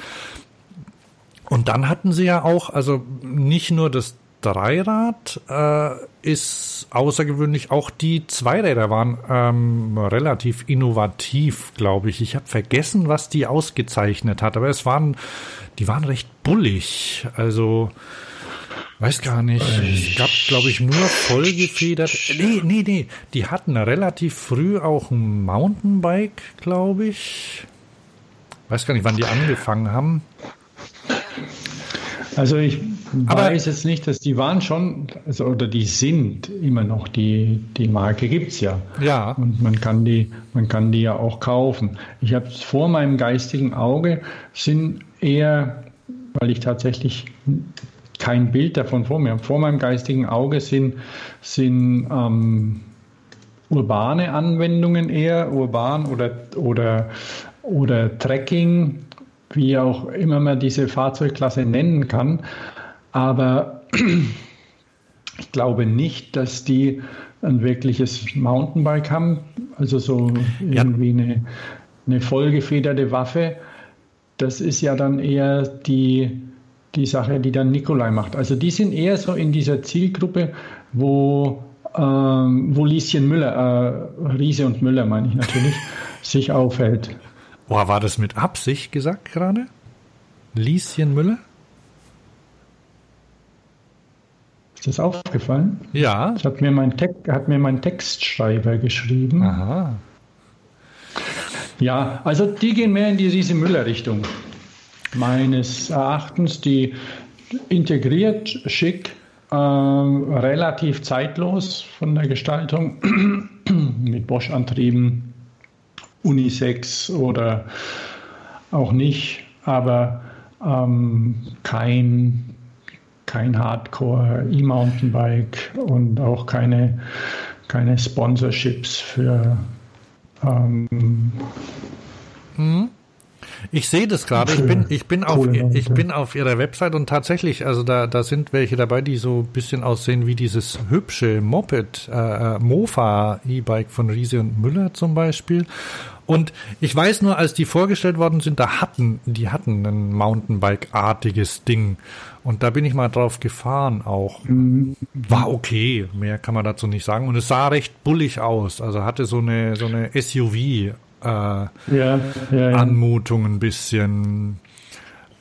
Und dann hatten sie ja auch, also nicht nur das Dreirad äh, ist außergewöhnlich. Auch die Zweiräder waren ähm, relativ innovativ, glaube ich. Ich habe vergessen, was die ausgezeichnet hat, aber es waren, die waren recht bullig. Also weiß gar nicht. Es gab, glaube ich, nur vollgefedert. Nee, nee, nee. Die hatten relativ früh auch ein Mountainbike, glaube ich. Weiß gar nicht, wann die angefangen haben. Also ich aber weiß jetzt nicht, dass die waren schon, also, oder die sind immer noch, die, die Marke gibt es ja. Ja. Und man kann die, man kann die ja auch kaufen. Ich habe vor meinem geistigen Auge sind eher, weil ich tatsächlich kein Bild davon vor mir vor meinem geistigen Auge sind, sind ähm, urbane Anwendungen eher, urban oder, oder, oder Trekking, wie auch immer man diese Fahrzeugklasse nennen kann. Aber ich glaube nicht, dass die ein wirkliches Mountainbike haben, also so irgendwie ja. eine, eine vollgefederte Waffe. Das ist ja dann eher die, die Sache, die dann Nikolai macht. Also die sind eher so in dieser Zielgruppe, wo, ähm, wo Lieschen Müller, äh, Riese und Müller meine ich natürlich, sich aufhält. Boah, war das mit Absicht gesagt gerade? Lieschen Müller? Ist das aufgefallen? Ja. Das hat mir mein, Te hat mir mein Textschreiber geschrieben. Aha. Ja, also die gehen mehr in die Riese Müller-Richtung. Meines Erachtens, die integriert, schick, äh, relativ zeitlos von der Gestaltung, mit Bosch-Antrieben, Unisex oder auch nicht, aber ähm, kein kein Hardcore E-Mountainbike und auch keine, keine Sponsorships für ähm, mhm. Ich sehe das gerade. Ich bin, ich bin auf, ich bin auf ihrer Website und tatsächlich, also da, da sind welche dabei, die so ein bisschen aussehen wie dieses hübsche Moped, äh, äh Mofa E-Bike von Riese und Müller zum Beispiel. Und ich weiß nur, als die vorgestellt worden sind, da hatten, die hatten ein Mountainbike-artiges Ding. Und da bin ich mal drauf gefahren auch. War okay, mehr kann man dazu nicht sagen. Und es sah recht bullig aus. Also hatte so eine, so eine SUV, äh, ja, ja, ja. Anmutung ein bisschen.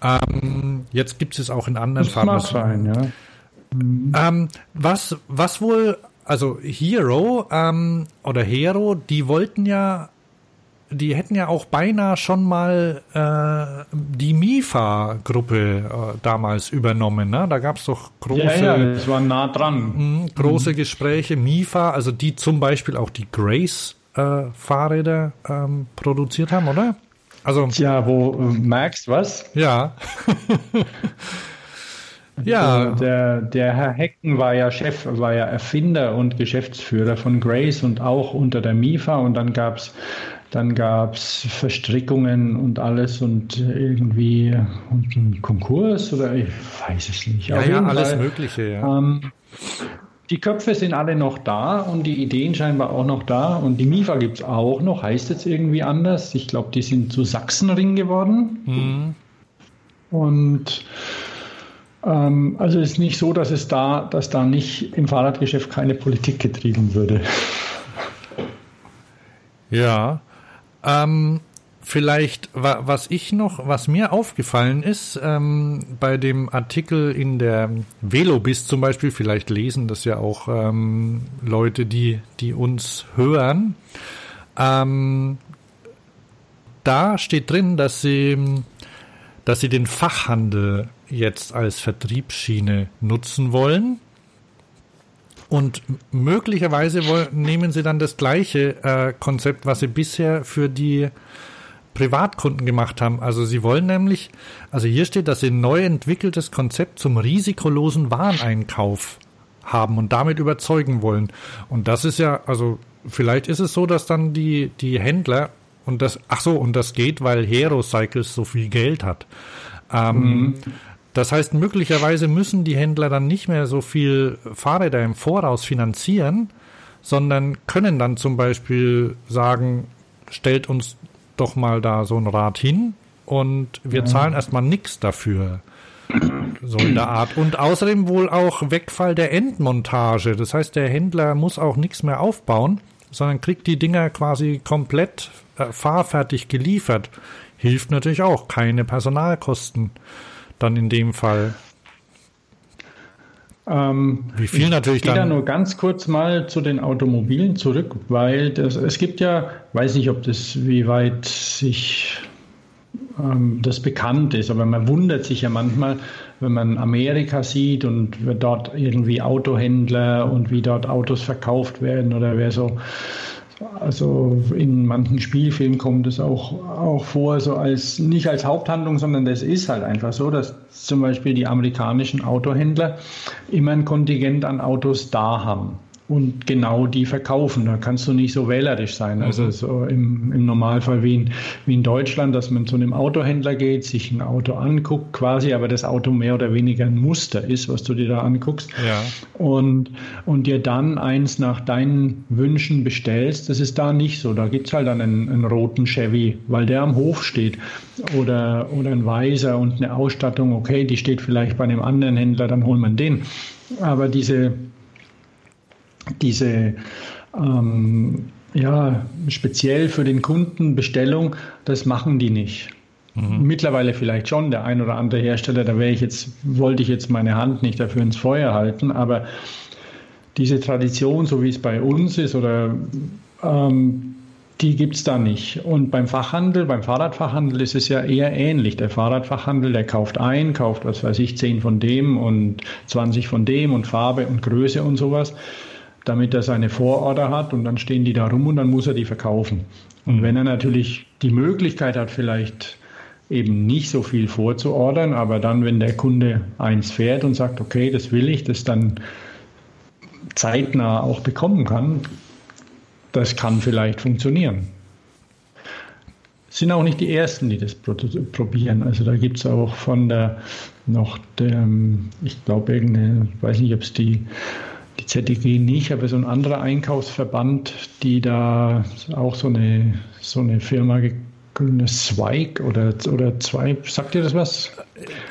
Ähm, jetzt gibt es auch in anderen das Farben. Mag sein, ja. Ähm, was, was wohl, also Hero ähm, oder Hero, die wollten ja die hätten ja auch beinahe schon mal äh, die MIFA-Gruppe äh, damals übernommen. Ne? Da gab es doch große, ja, ja, war nah dran. Mh, große mhm. Gespräche. MIFA, also die zum Beispiel auch die Grace-Fahrräder äh, ähm, produziert haben, oder? Also, Tja, wo äh, merkst was? Ja. ja. Der, der Herr Hecken war ja Chef, war ja Erfinder und Geschäftsführer von Grace und auch unter der MIFA und dann gab es dann gab es Verstrickungen und alles und irgendwie und ein Konkurs oder ich weiß es nicht. Ja, ja alles Fall, Mögliche. Ja. Ähm, die Köpfe sind alle noch da und die Ideen scheinbar auch noch da und die MIFA gibt es auch noch, heißt jetzt irgendwie anders. Ich glaube, die sind zu Sachsenring geworden. Mhm. Und ähm, also ist nicht so, dass es da, dass da nicht im Fahrradgeschäft keine Politik getrieben würde. Ja, ähm, vielleicht, was ich noch, was mir aufgefallen ist, ähm, bei dem Artikel in der Velobis zum Beispiel, vielleicht lesen das ja auch ähm, Leute, die, die uns hören. Ähm, da steht drin, dass sie, dass sie den Fachhandel jetzt als Vertriebsschiene nutzen wollen. Und möglicherweise wollen, nehmen sie dann das gleiche äh, Konzept, was sie bisher für die Privatkunden gemacht haben. Also sie wollen nämlich, also hier steht, dass sie ein neu entwickeltes Konzept zum risikolosen Wareneinkauf haben und damit überzeugen wollen. Und das ist ja, also vielleicht ist es so, dass dann die, die Händler und das, ach so, und das geht, weil Hero Cycles so viel Geld hat. Ähm, mhm. Das heißt, möglicherweise müssen die Händler dann nicht mehr so viel Fahrräder im Voraus finanzieren, sondern können dann zum Beispiel sagen, stellt uns doch mal da so ein Rad hin und wir zahlen erstmal nichts dafür. so in der Art. Und außerdem wohl auch Wegfall der Endmontage. Das heißt, der Händler muss auch nichts mehr aufbauen, sondern kriegt die Dinger quasi komplett äh, fahrfertig geliefert. Hilft natürlich auch. Keine Personalkosten dann in dem Fall. Ähm, Wie viel natürlich ich dann? Gehe da nur ganz kurz mal zu den Automobilen zurück, weil das, es gibt ja, weiß nicht, ob das, wie weit sich ähm, das bekannt ist, aber man wundert sich ja manchmal, wenn man Amerika sieht und dort irgendwie Autohändler und wie dort Autos verkauft werden oder wer so also in manchen Spielfilmen kommt es auch, auch vor, so als nicht als Haupthandlung, sondern das ist halt einfach so, dass zum Beispiel die amerikanischen Autohändler immer ein Kontingent an Autos da haben und genau die verkaufen. Da kannst du nicht so wählerisch sein. Mhm. Also so im, im Normalfall wie in, wie in Deutschland, dass man zu einem Autohändler geht, sich ein Auto anguckt, quasi, aber das Auto mehr oder weniger ein Muster ist, was du dir da anguckst. Ja. Und, und dir dann eins nach deinen Wünschen bestellst. Das ist da nicht so. Da gibt es halt dann einen, einen roten Chevy, weil der am Hof steht. Oder, oder ein weißer und eine Ausstattung, okay, die steht vielleicht bei einem anderen Händler, dann holt man den. Aber diese diese ähm, ja, speziell für den Kunden Bestellung, das machen die nicht. Mhm. Mittlerweile vielleicht schon der ein oder andere Hersteller, da wäre ich jetzt, wollte ich jetzt meine Hand nicht dafür ins Feuer halten, aber diese Tradition, so wie es bei uns ist, oder ähm, die gibt es da nicht. Und beim Fachhandel, beim Fahrradfachhandel ist es ja eher ähnlich. Der Fahrradfachhandel, der kauft ein, kauft, was weiß ich, 10 von dem und 20 von dem und Farbe und Größe und sowas damit er seine Vororder hat und dann stehen die da rum und dann muss er die verkaufen. Und wenn er natürlich die Möglichkeit hat, vielleicht eben nicht so viel vorzuordern, aber dann, wenn der Kunde eins fährt und sagt, okay, das will ich, das dann zeitnah auch bekommen kann, das kann vielleicht funktionieren. Sind auch nicht die Ersten, die das probieren. Also da gibt es auch von der noch der, ich glaube, irgendeine, ich weiß nicht, ob es die die ZDG nicht, aber so ein anderer Einkaufsverband, die da auch so eine, so eine Firma eine Zweig oder, oder zwei, sagt ihr das was?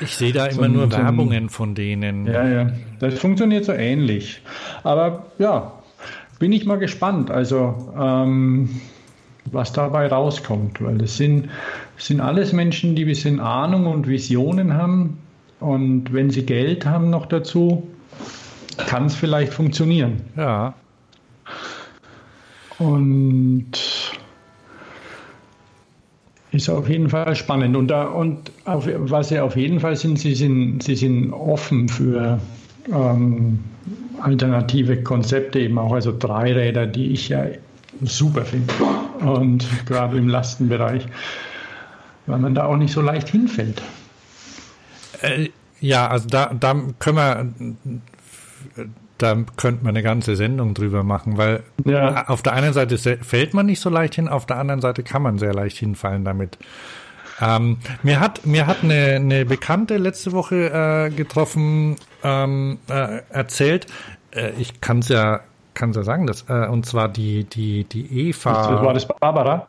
Ich sehe da immer so nur so Werbungen von denen. Ja, ja, das funktioniert so ähnlich. Aber ja, bin ich mal gespannt, also ähm, was dabei rauskommt, weil das sind, das sind alles Menschen, die ein bisschen Ahnung und Visionen haben und wenn sie Geld haben noch dazu, kann es vielleicht funktionieren. Ja. Und ist auf jeden Fall spannend. Und, da, und auf, was sie auf jeden Fall sind, sie sind, sie sind offen für ähm, alternative Konzepte, eben auch also Dreiräder, die ich ja super finde. Und gerade im Lastenbereich, weil man da auch nicht so leicht hinfällt. Äh, ja, also da, da können wir da könnte man eine ganze Sendung drüber machen, weil ja. auf der einen Seite fällt man nicht so leicht hin, auf der anderen Seite kann man sehr leicht hinfallen damit. Ähm, mir hat mir hat eine, eine Bekannte letzte Woche äh, getroffen, ähm, äh, erzählt, äh, ich kann es ja kann ja sagen, dass, äh, und zwar die die die Eva. War das Barbara?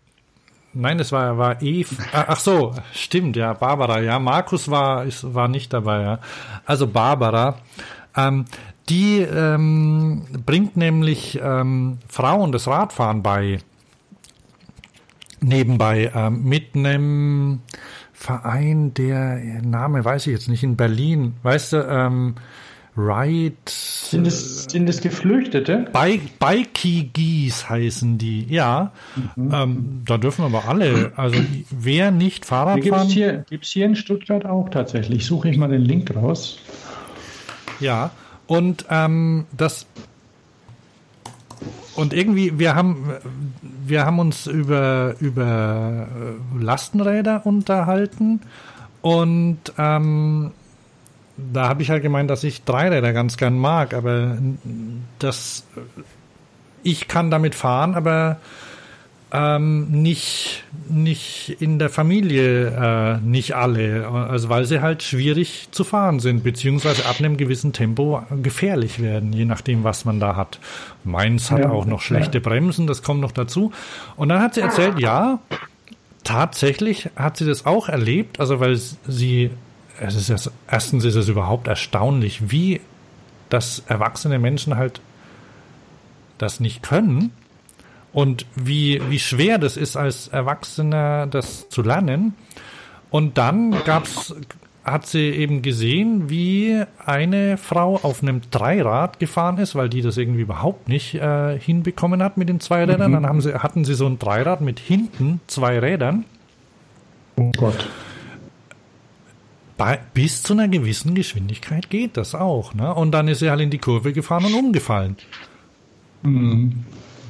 Nein, es war, war Eve. Ah, ach so, stimmt, ja, Barbara, ja. Markus war, ist, war nicht dabei, ja. Also Barbara ähm, die ähm, bringt nämlich ähm, Frauen das Radfahren bei. Nebenbei ähm, mit einem Verein, der Name weiß ich jetzt nicht, in Berlin. Weißt du, ähm, Ride. Sind es, sind es Geflüchtete? Bikigis heißen die, ja. Mhm. Ähm, da dürfen aber alle, also wer nicht Fahrrad. Gibt es hier, gibt's hier in Stuttgart auch tatsächlich. Suche ich mal den Link raus. Ja, und ähm, das und irgendwie, wir haben, wir haben uns über, über äh, Lastenräder unterhalten. Und ähm, da habe ich halt gemeint, dass ich Dreiräder ganz gern mag, aber das, ich kann damit fahren, aber ähm, nicht, nicht in der Familie, äh, nicht alle, also weil sie halt schwierig zu fahren sind, beziehungsweise ab einem gewissen Tempo gefährlich werden, je nachdem, was man da hat. Meins hat ja, auch noch schlechte ja. Bremsen, das kommt noch dazu. Und dann hat sie erzählt, ja, tatsächlich hat sie das auch erlebt, also weil sie es ist ja, erstens ist es überhaupt erstaunlich, wie das erwachsene Menschen halt das nicht können und wie, wie schwer das ist, als Erwachsener das zu lernen. Und dann gab's, hat sie eben gesehen, wie eine Frau auf einem Dreirad gefahren ist, weil die das irgendwie überhaupt nicht äh, hinbekommen hat mit den zwei Rädern. Mhm. Dann haben sie, hatten sie so ein Dreirad mit hinten zwei Rädern. Oh Gott. Bei, bis zu einer gewissen Geschwindigkeit geht das auch. Ne? Und dann ist sie halt in die Kurve gefahren und umgefallen. Mhm.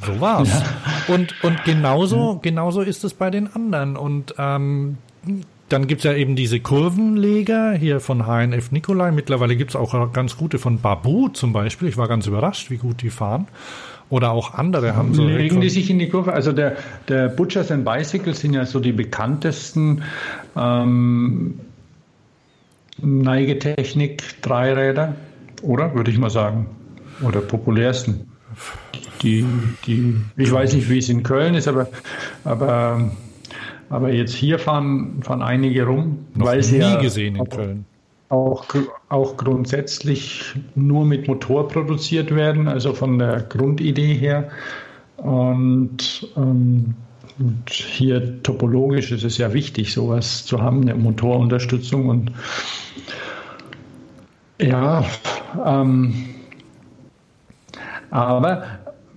So war's. Ja. Und, und genauso, genauso ist es bei den anderen. Und ähm, dann gibt's ja eben diese Kurvenleger hier von HNF Nikolai. Mittlerweile gibt's auch ganz gute von Babu zum Beispiel. Ich war ganz überrascht, wie gut die fahren. Oder auch andere haben so. Legen die sich in die Kurve? Also der, der Butchers and Bicycles sind ja so die bekanntesten ähm, Neigetechnik-Dreiräder, oder? Würde ich mal sagen. Oder populärsten. Die, die, ich weiß nicht, wie es in Köln ist, aber, aber, aber jetzt hier fahren, fahren einige rum. Noch weil sie nie ja gesehen in Köln. Auch, auch grundsätzlich nur mit Motor produziert werden, also von der Grundidee her. Und, ähm, und hier topologisch ist es ja wichtig, sowas zu haben, eine Motorunterstützung. Und ja, ähm, aber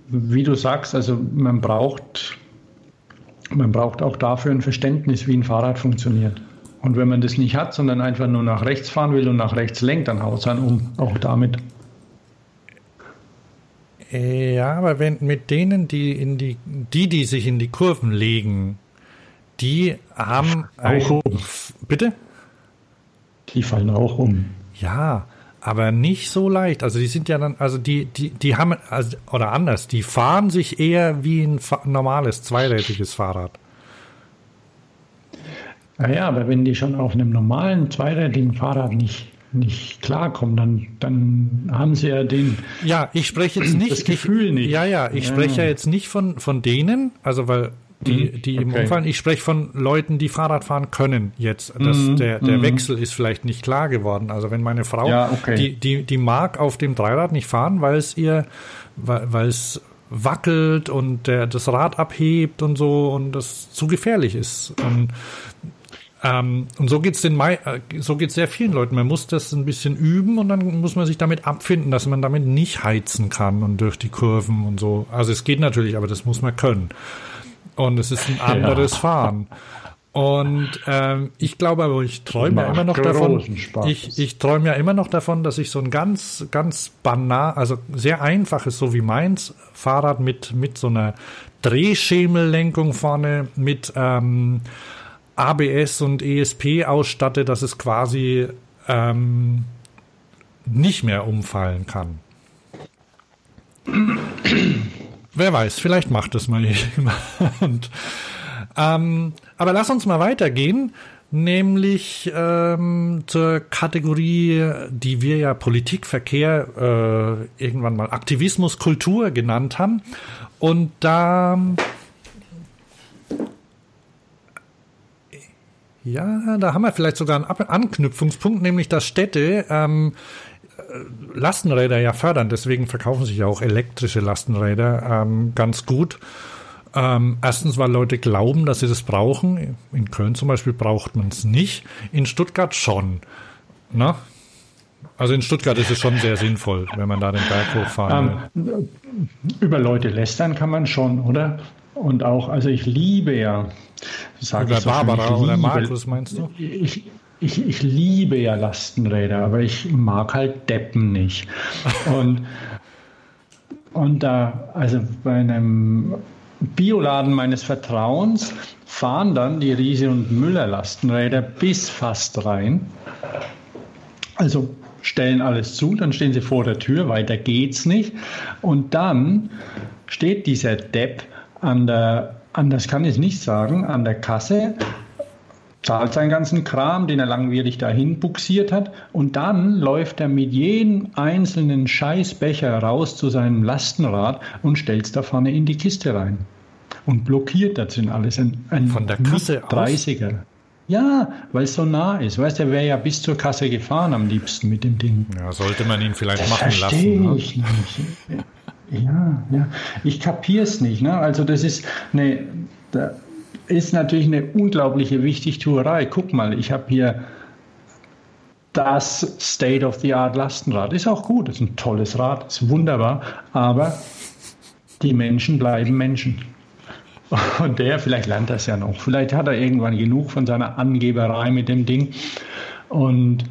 wie du sagst, also man braucht, man braucht auch dafür ein Verständnis, wie ein Fahrrad funktioniert. Und wenn man das nicht hat, sondern einfach nur nach rechts fahren will und nach rechts lenkt, dann haut es dann um, auch damit. Ja, aber wenn mit denen, die in die, die, die sich in die Kurven legen, die haben auch um. Bitte? Die fallen auch um. Ja, aber nicht so leicht. Also die sind ja dann, also die, die, die haben, also, oder anders, die fahren sich eher wie ein normales zweirädriges Fahrrad. Naja, aber wenn die schon auf einem normalen zweirädrigen Fahrrad nicht, nicht klarkommen, dann, dann haben sie ja den. Ja, ich spreche jetzt nicht. Das Gefühl ich, nicht. Ja, ja, ich ja. spreche ja jetzt nicht von, von denen, also weil die, mhm. die eben okay. umfallen. Ich spreche von Leuten, die Fahrrad fahren können jetzt. Das, mm, der der mm. Wechsel ist vielleicht nicht klar geworden. Also wenn meine Frau, ja, okay. die, die, die mag auf dem Dreirad nicht fahren, weil es ihr, weil, weil es wackelt und der, das Rad abhebt und so und das zu gefährlich ist. Und, ähm, und so geht's den äh, so geht's sehr vielen Leuten. Man muss das ein bisschen üben und dann muss man sich damit abfinden, dass man damit nicht heizen kann und durch die Kurven und so. Also es geht natürlich, aber das muss man können. Und es ist ein anderes ja. Fahren. Und ähm, ich glaube aber, ich träume ja immer noch davon. Ich, ich träume ja immer noch davon, dass ich so ein ganz, ganz banal, also sehr einfaches, so wie meins, Fahrrad mit, mit so einer Drehschemellenkung vorne, mit ähm, ABS und ESP ausstatte, dass es quasi ähm, nicht mehr umfallen kann. Wer weiß, vielleicht macht es mal jemand. Ähm, aber lass uns mal weitergehen, nämlich ähm, zur Kategorie, die wir ja Politik, Verkehr, äh, irgendwann mal Aktivismus, Kultur genannt haben. Und da ja, da haben wir vielleicht sogar einen Anknüpfungspunkt, nämlich dass Städte ähm, Lastenräder ja fördern. Deswegen verkaufen sich ja auch elektrische Lastenräder ähm, ganz gut. Ähm, erstens, weil Leute glauben, dass sie das brauchen. In Köln zum Beispiel braucht man es nicht. In Stuttgart schon. Na? Also in Stuttgart ist es schon sehr sinnvoll, wenn man da den Berg hochfahren will. Ähm, über Leute lästern kann man schon, oder? Und auch, also ich liebe ja, sage ich so Barbara oder Markus, meinst du? Ich, ich, ich liebe ja Lastenräder, aber ich mag halt Deppen nicht. Und, und da, also bei einem Bioladen meines Vertrauens fahren dann die Riese und Müller Lastenräder bis fast rein. Also stellen alles zu, dann stehen sie vor der Tür, weiter geht's nicht. Und dann steht dieser Depp an der, anders kann ich nicht sagen, an der Kasse zahlt seinen ganzen Kram, den er langwierig dahin buxiert hat, und dann läuft er mit jedem einzelnen Scheißbecher raus zu seinem Lastenrad und stellt es da vorne in die Kiste rein. Und blockiert das sind alles. Ein, ein Von der Kasse 30er. Ja, weil es so nah ist. Weißt du, er wäre ja bis zur Kasse gefahren am liebsten mit dem Ding. Ja, sollte man ihn vielleicht Das machen verstehe lassen. Ne? ich nicht. Ja, ja. Ich kapiere es nicht. Ne? Also das ist eine, da ist natürlich eine unglaubliche Wichtigtuerei. Guck mal, ich habe hier das State of the Art Lastenrad. Ist auch gut, ist ein tolles Rad, ist wunderbar, aber die Menschen bleiben Menschen. Und der, vielleicht lernt er es ja noch, vielleicht hat er irgendwann genug von seiner Angeberei mit dem Ding und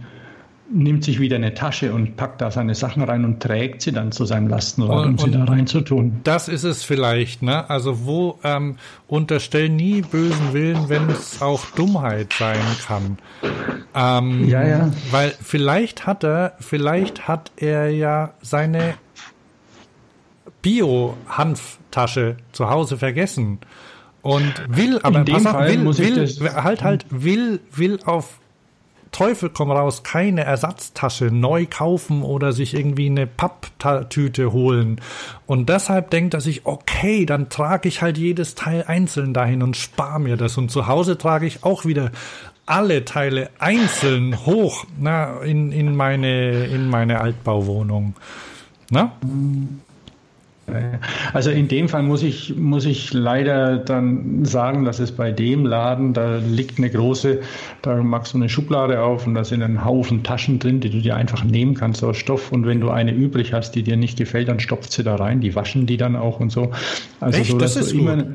nimmt sich wieder eine Tasche und packt da seine Sachen rein und trägt sie dann zu seinem Lastenrad, Und- um sie da reinzutun. Das ist es vielleicht, ne? Also wo ähm, unterstell nie bösen Willen, wenn es auch Dummheit sein kann. Ähm, Ja, ja. Weil vielleicht hat er, vielleicht hat er ja seine Bio-Hanftasche zu Hause vergessen und will, aber In dem pass auf, Fall will, muss ich will, das- halt halt will, will auf Teufel komm raus, keine Ersatztasche neu kaufen oder sich irgendwie eine Papptüte holen. Und deshalb denkt er sich, okay, dann trage ich halt jedes Teil einzeln dahin und spare mir das. Und zu Hause trage ich auch wieder alle Teile einzeln hoch na, in, in, meine, in meine Altbauwohnung. Na? Also in dem Fall muss ich, muss ich leider dann sagen, dass es bei dem Laden, da liegt eine große, da machst du eine Schublade auf und da sind ein Haufen Taschen drin, die du dir einfach nehmen kannst aus Stoff. Und wenn du eine übrig hast, die dir nicht gefällt, dann stopft sie da rein, die waschen die dann auch und so. Also Echt? so, Das dass ist du immer, gut.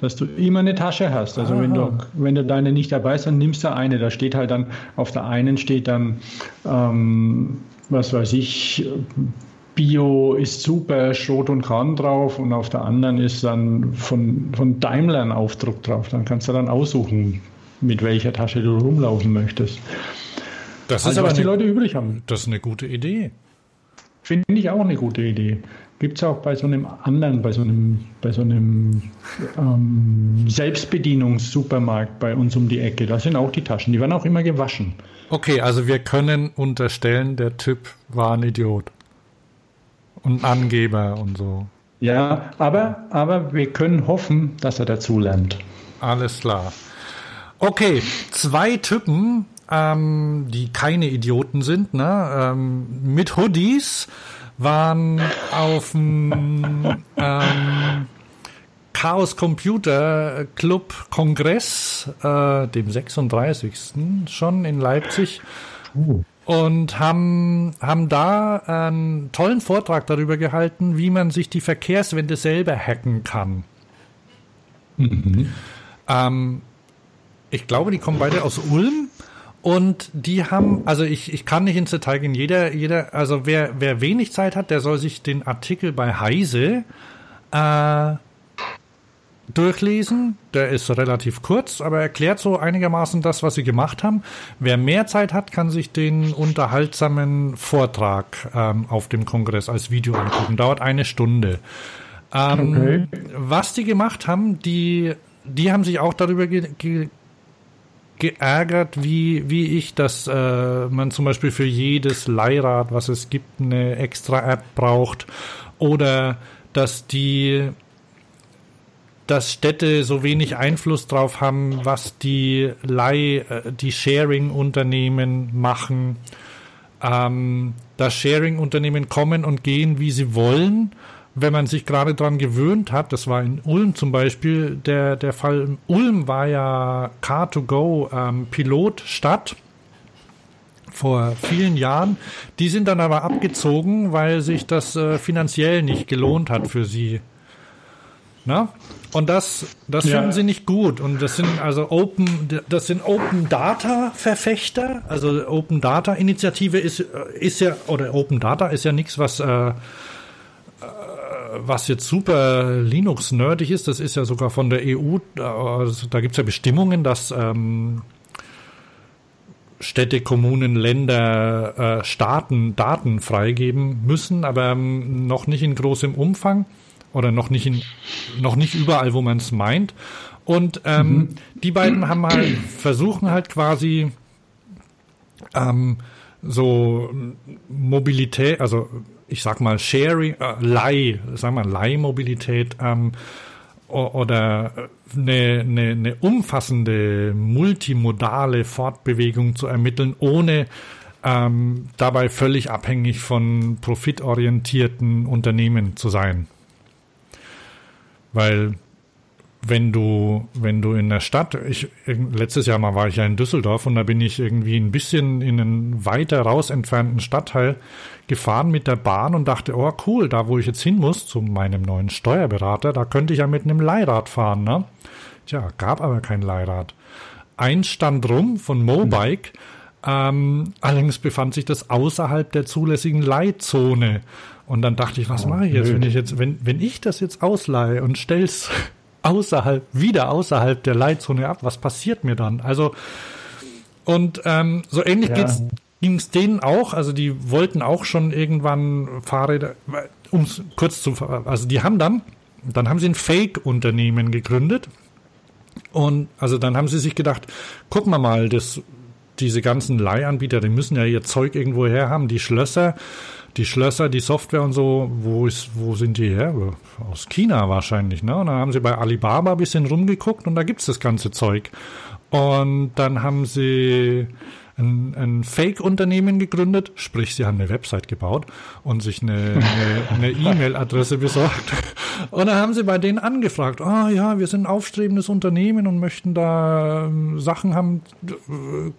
dass du immer eine Tasche hast. Also wenn du, wenn du deine nicht dabei ist, dann nimmst du eine. Da steht halt dann, auf der einen steht dann, ähm, was weiß ich, Bio ist super, Schrot und Korn drauf und auf der anderen ist dann von, von Daimler ein Aufdruck drauf. Dann kannst du dann aussuchen, mit welcher Tasche du rumlaufen möchtest. Das ist Also aber was die eine, Leute übrig haben. das ist eine gute Idee. Finde ich auch eine gute Idee. Gibt es auch bei so einem anderen, bei so einem, bei so einem ähm, Selbstbedienungssupermarkt bei uns um die Ecke. Da sind auch die Taschen. Die werden auch immer gewaschen. Okay, also wir können unterstellen, der Typ war ein Idiot. Und Angeber und so. Ja, aber, aber wir können hoffen, dass er dazulernt. Alles klar. Okay, zwei Typen, ähm, die keine Idioten sind, ne? Ähm, mit Hoodies waren auf dem ähm, Chaos Computer Club Kongress, äh, dem 36. schon in Leipzig und haben, haben da einen tollen Vortrag darüber gehalten, wie man sich die Verkehrswende selber hacken kann. Ähm, ich glaube, die kommen beide aus Ulm. Und die haben, also ich, ich kann nicht ins Detail gehen, jeder, jeder, also wer, wer wenig Zeit hat, der soll sich den Artikel bei Heise äh, durchlesen. Der ist relativ kurz, aber erklärt so einigermaßen das, was sie gemacht haben. Wer mehr Zeit hat, kann sich den unterhaltsamen Vortrag ähm, auf dem Kongress als Video angucken. Dauert eine Stunde. Ähm, Okay. Was die gemacht haben, die, die haben sich auch darüber ge ge geärgert, wie, wie ich, dass äh, man zum Beispiel für jedes Leihrad, was es gibt, eine extra App braucht oder dass die dass Städte so wenig Einfluss drauf haben, was die Leih, äh, die Sharing-Unternehmen machen, ähm, dass Sharing-Unternehmen kommen und gehen, wie sie wollen, wenn man sich gerade dran gewöhnt hat. Das war in Ulm zum Beispiel der, der Fall. Ulm war ja Car2Go ähm, Pilotstadt vor vielen Jahren. Die sind dann aber abgezogen, weil sich das äh, finanziell nicht gelohnt hat für sie. Na? Und das, das Ja. finden sie nicht gut. Und das sind also Open, das sind Open Data Verfechter. Also Open Data Initiative ist, ist ja, oder Open Data ist ja nichts, was, äh, äh, was jetzt super Linux-nerdig ist. Das ist ja sogar von der EU. Also da gibt's ja Bestimmungen, dass ähm, Städte, Kommunen, Länder, äh, Staaten Daten freigeben müssen, aber ähm, noch nicht in großem Umfang oder noch nicht in, noch nicht überall, wo man es meint. Und ähm, die beiden haben halt versuchen halt quasi ähm, so Mobilität, also ich sag mal Sharing, äh, Leih, sag mal Leihmobilität ähm, oder eine, eine, eine umfassende multimodale Fortbewegung zu ermitteln, ohne ähm, dabei völlig abhängig von profitorientierten Unternehmen zu sein. Weil wenn du, wenn du in der Stadt, ich, letztes Jahr mal war ich ja in Düsseldorf und da bin ich irgendwie ein bisschen in einen weiter raus entfernten Stadtteil gefahren mit der Bahn und dachte, oh cool, da wo ich jetzt hin muss, zu meinem neuen Steuerberater, da könnte ich ja mit einem Leihrad fahren, ne? Tja, gab aber kein Leihrad. Ein stand rum von Mobike, ähm, allerdings befand sich das außerhalb der zulässigen Leihzone. Und dann dachte ich, was oh, mache ich jetzt, wenn ich jetzt, wenn, wenn ich das jetzt ausleihe und stell's außerhalb, wieder außerhalb der Leitzone ab. Was passiert mir dann? Also, und ähm, so ähnlich ja. ging es denen auch. Also die wollten auch schon irgendwann Fahrräder, um es kurz zu, also die haben dann, dann haben sie ein Fake-Unternehmen gegründet. Und also dann haben sie sich gedacht, gucken wir mal, das, diese ganzen Leihanbieter, die müssen ja ihr Zeug irgendwo her haben, die Schlösser die Schlösser, die Software und so, wo ist, wo sind die her? Aus China wahrscheinlich, ne? Und dann haben sie bei Alibaba ein bisschen rumgeguckt und da gibt's das ganze Zeug. Und dann haben sie ein, ein Fake-Unternehmen gegründet, sprich, sie haben eine Website gebaut und sich eine E-Mail-Adresse besorgt. Und dann haben sie bei denen angefragt, ah oh, ja, wir sind ein aufstrebendes Unternehmen und möchten da ähm, Sachen haben,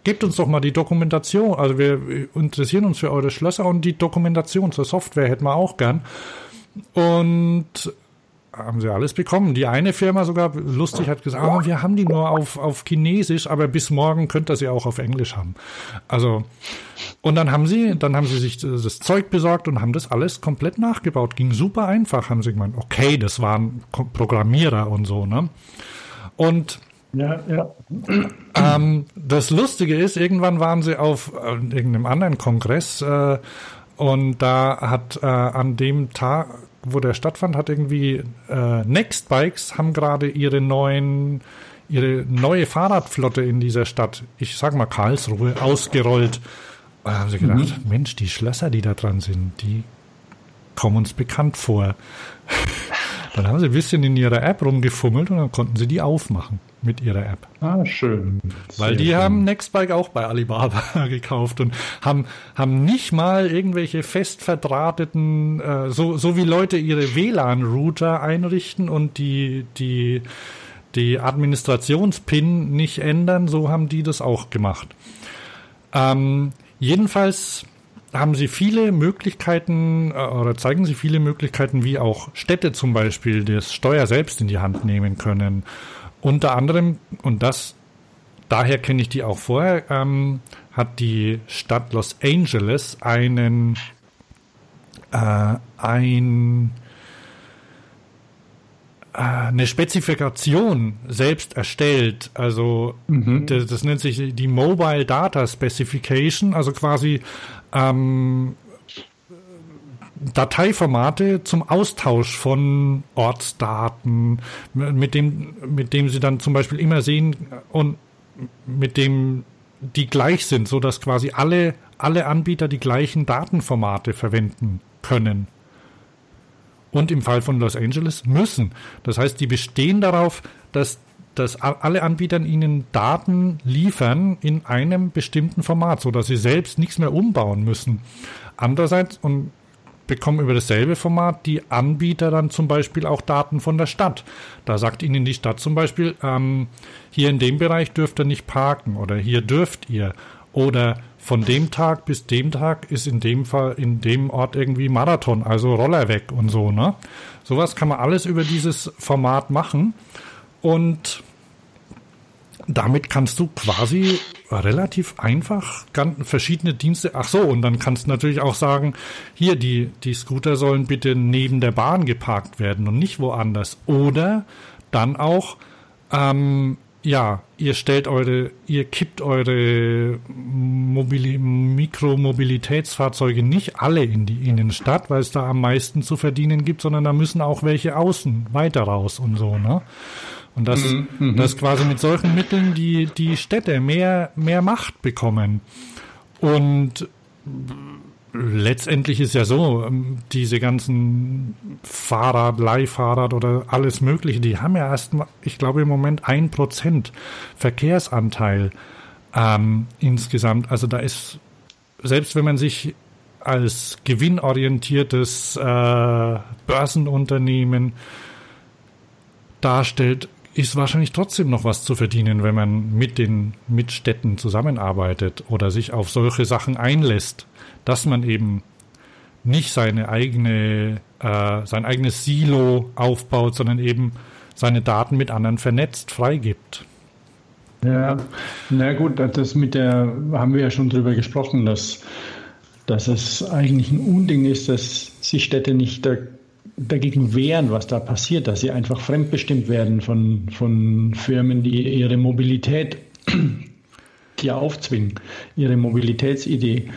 gebt uns doch mal die Dokumentation. Also wir interessieren uns für eure Schlösser und die Dokumentation zur Software hätten wir auch gern. Und haben sie alles bekommen. Die eine Firma sogar lustig hat gesagt, oh, wir haben die nur auf, auf Chinesisch, aber bis morgen könnt ihr sie auch auf Englisch haben. Also, und dann haben sie, dann haben sie sich das Zeug besorgt und haben das alles komplett nachgebaut. Ging super einfach, haben sie gemeint. Okay, das waren Programmierer und so, ne? Und ja, ja. Ähm, das Lustige ist, irgendwann waren sie auf äh, irgendeinem anderen Kongress äh, und da hat äh, an dem Tag wo der stattfand, hat irgendwie äh, Next Bikes haben gerade ihre neuen ihre neue Fahrradflotte in dieser Stadt, ich sag mal Karlsruhe, ausgerollt. Und da haben sie gedacht, mhm. Mensch, die Schlösser, die da dran sind, die kommen uns bekannt vor. dann haben sie ein bisschen in ihrer App rumgefummelt und dann konnten sie die aufmachen mit ihrer App. Ah, schön. Weil die schön. haben Nextbike auch bei Alibaba gekauft und haben, haben nicht mal irgendwelche fest verdrahteten, äh, so, so wie Leute ihre WLAN-Router einrichten und die, die, die Administrationspin nicht ändern, so haben die das auch gemacht. Ähm, jedenfalls haben sie viele Möglichkeiten äh, oder zeigen sie viele Möglichkeiten, wie auch Städte zum Beispiel das Steuer selbst in die Hand nehmen können unter anderem, und das, daher kenne ich die auch vorher, ähm, hat die Stadt Los Angeles einen, äh, ein, äh, eine Spezifikation selbst erstellt. Also mhm. das, das, nennt sich die Mobile Data Specification, also quasi ähm, Dateiformate zum Austausch von Ortsdaten, mit dem, mit dem sie dann zum Beispiel immer sehen und mit dem die gleich sind, so dass quasi alle, alle Anbieter die gleichen Datenformate verwenden können. Und im Fall von Los Angeles müssen. Das heißt, die bestehen darauf, dass, dass alle Anbieter ihnen Daten liefern in einem bestimmten Format, so dass sie selbst nichts mehr umbauen müssen. Andererseits, und bekommen über dasselbe Format die Anbieter dann zum Beispiel auch Daten von der Stadt. Da sagt ihnen die Stadt zum Beispiel, ähm, hier in dem Bereich dürft ihr nicht parken oder hier dürft ihr. Oder von dem Tag bis dem Tag ist in dem Fall in dem Ort irgendwie Marathon, also Roller weg und so, ne? Sowas kann man alles über dieses Format machen. Und damit kannst du quasi relativ einfach ganz verschiedene Dienste. Ach so, und dann kannst du natürlich auch sagen, hier die die Scooter sollen bitte neben der Bahn geparkt werden und nicht woanders. Oder dann auch ähm, ja, ihr stellt eure, ihr kippt eure Mobili Mikromobilitätsfahrzeuge nicht alle in die Innenstadt, weil es da am meisten zu verdienen gibt, sondern da müssen auch welche außen weiter raus und so, ne? Und das, mhm, mhm, das quasi mit solchen Mitteln die, die Städte mehr, mehr Macht bekommen. Und letztendlich ist ja so, ähm, diese ganzen Fahrrad, Leihfahrrad oder alles Mögliche, die haben ja erst, ich glaube im Moment ein Prozent Verkehrsanteil ähm, insgesamt. Also da ist, selbst wenn man sich als gewinnorientiertes äh, Börsenunternehmen darstellt, ist wahrscheinlich trotzdem noch was zu verdienen, wenn man mit den Mitstädten zusammenarbeitet oder sich auf solche Sachen einlässt, dass man eben nicht seine eigene, äh, sein eigenes Silo aufbaut, sondern eben seine Daten mit anderen vernetzt, freigibt. Ja, na gut, das mit der haben wir ja schon drüber gesprochen, dass, dass es eigentlich ein Unding ist, dass sich Städte nicht dagegen wehren, was da passiert, dass sie einfach fremdbestimmt werden von, von Firmen, die ihre Mobilität hier aufzwingen, ihre Mobilitätsidee.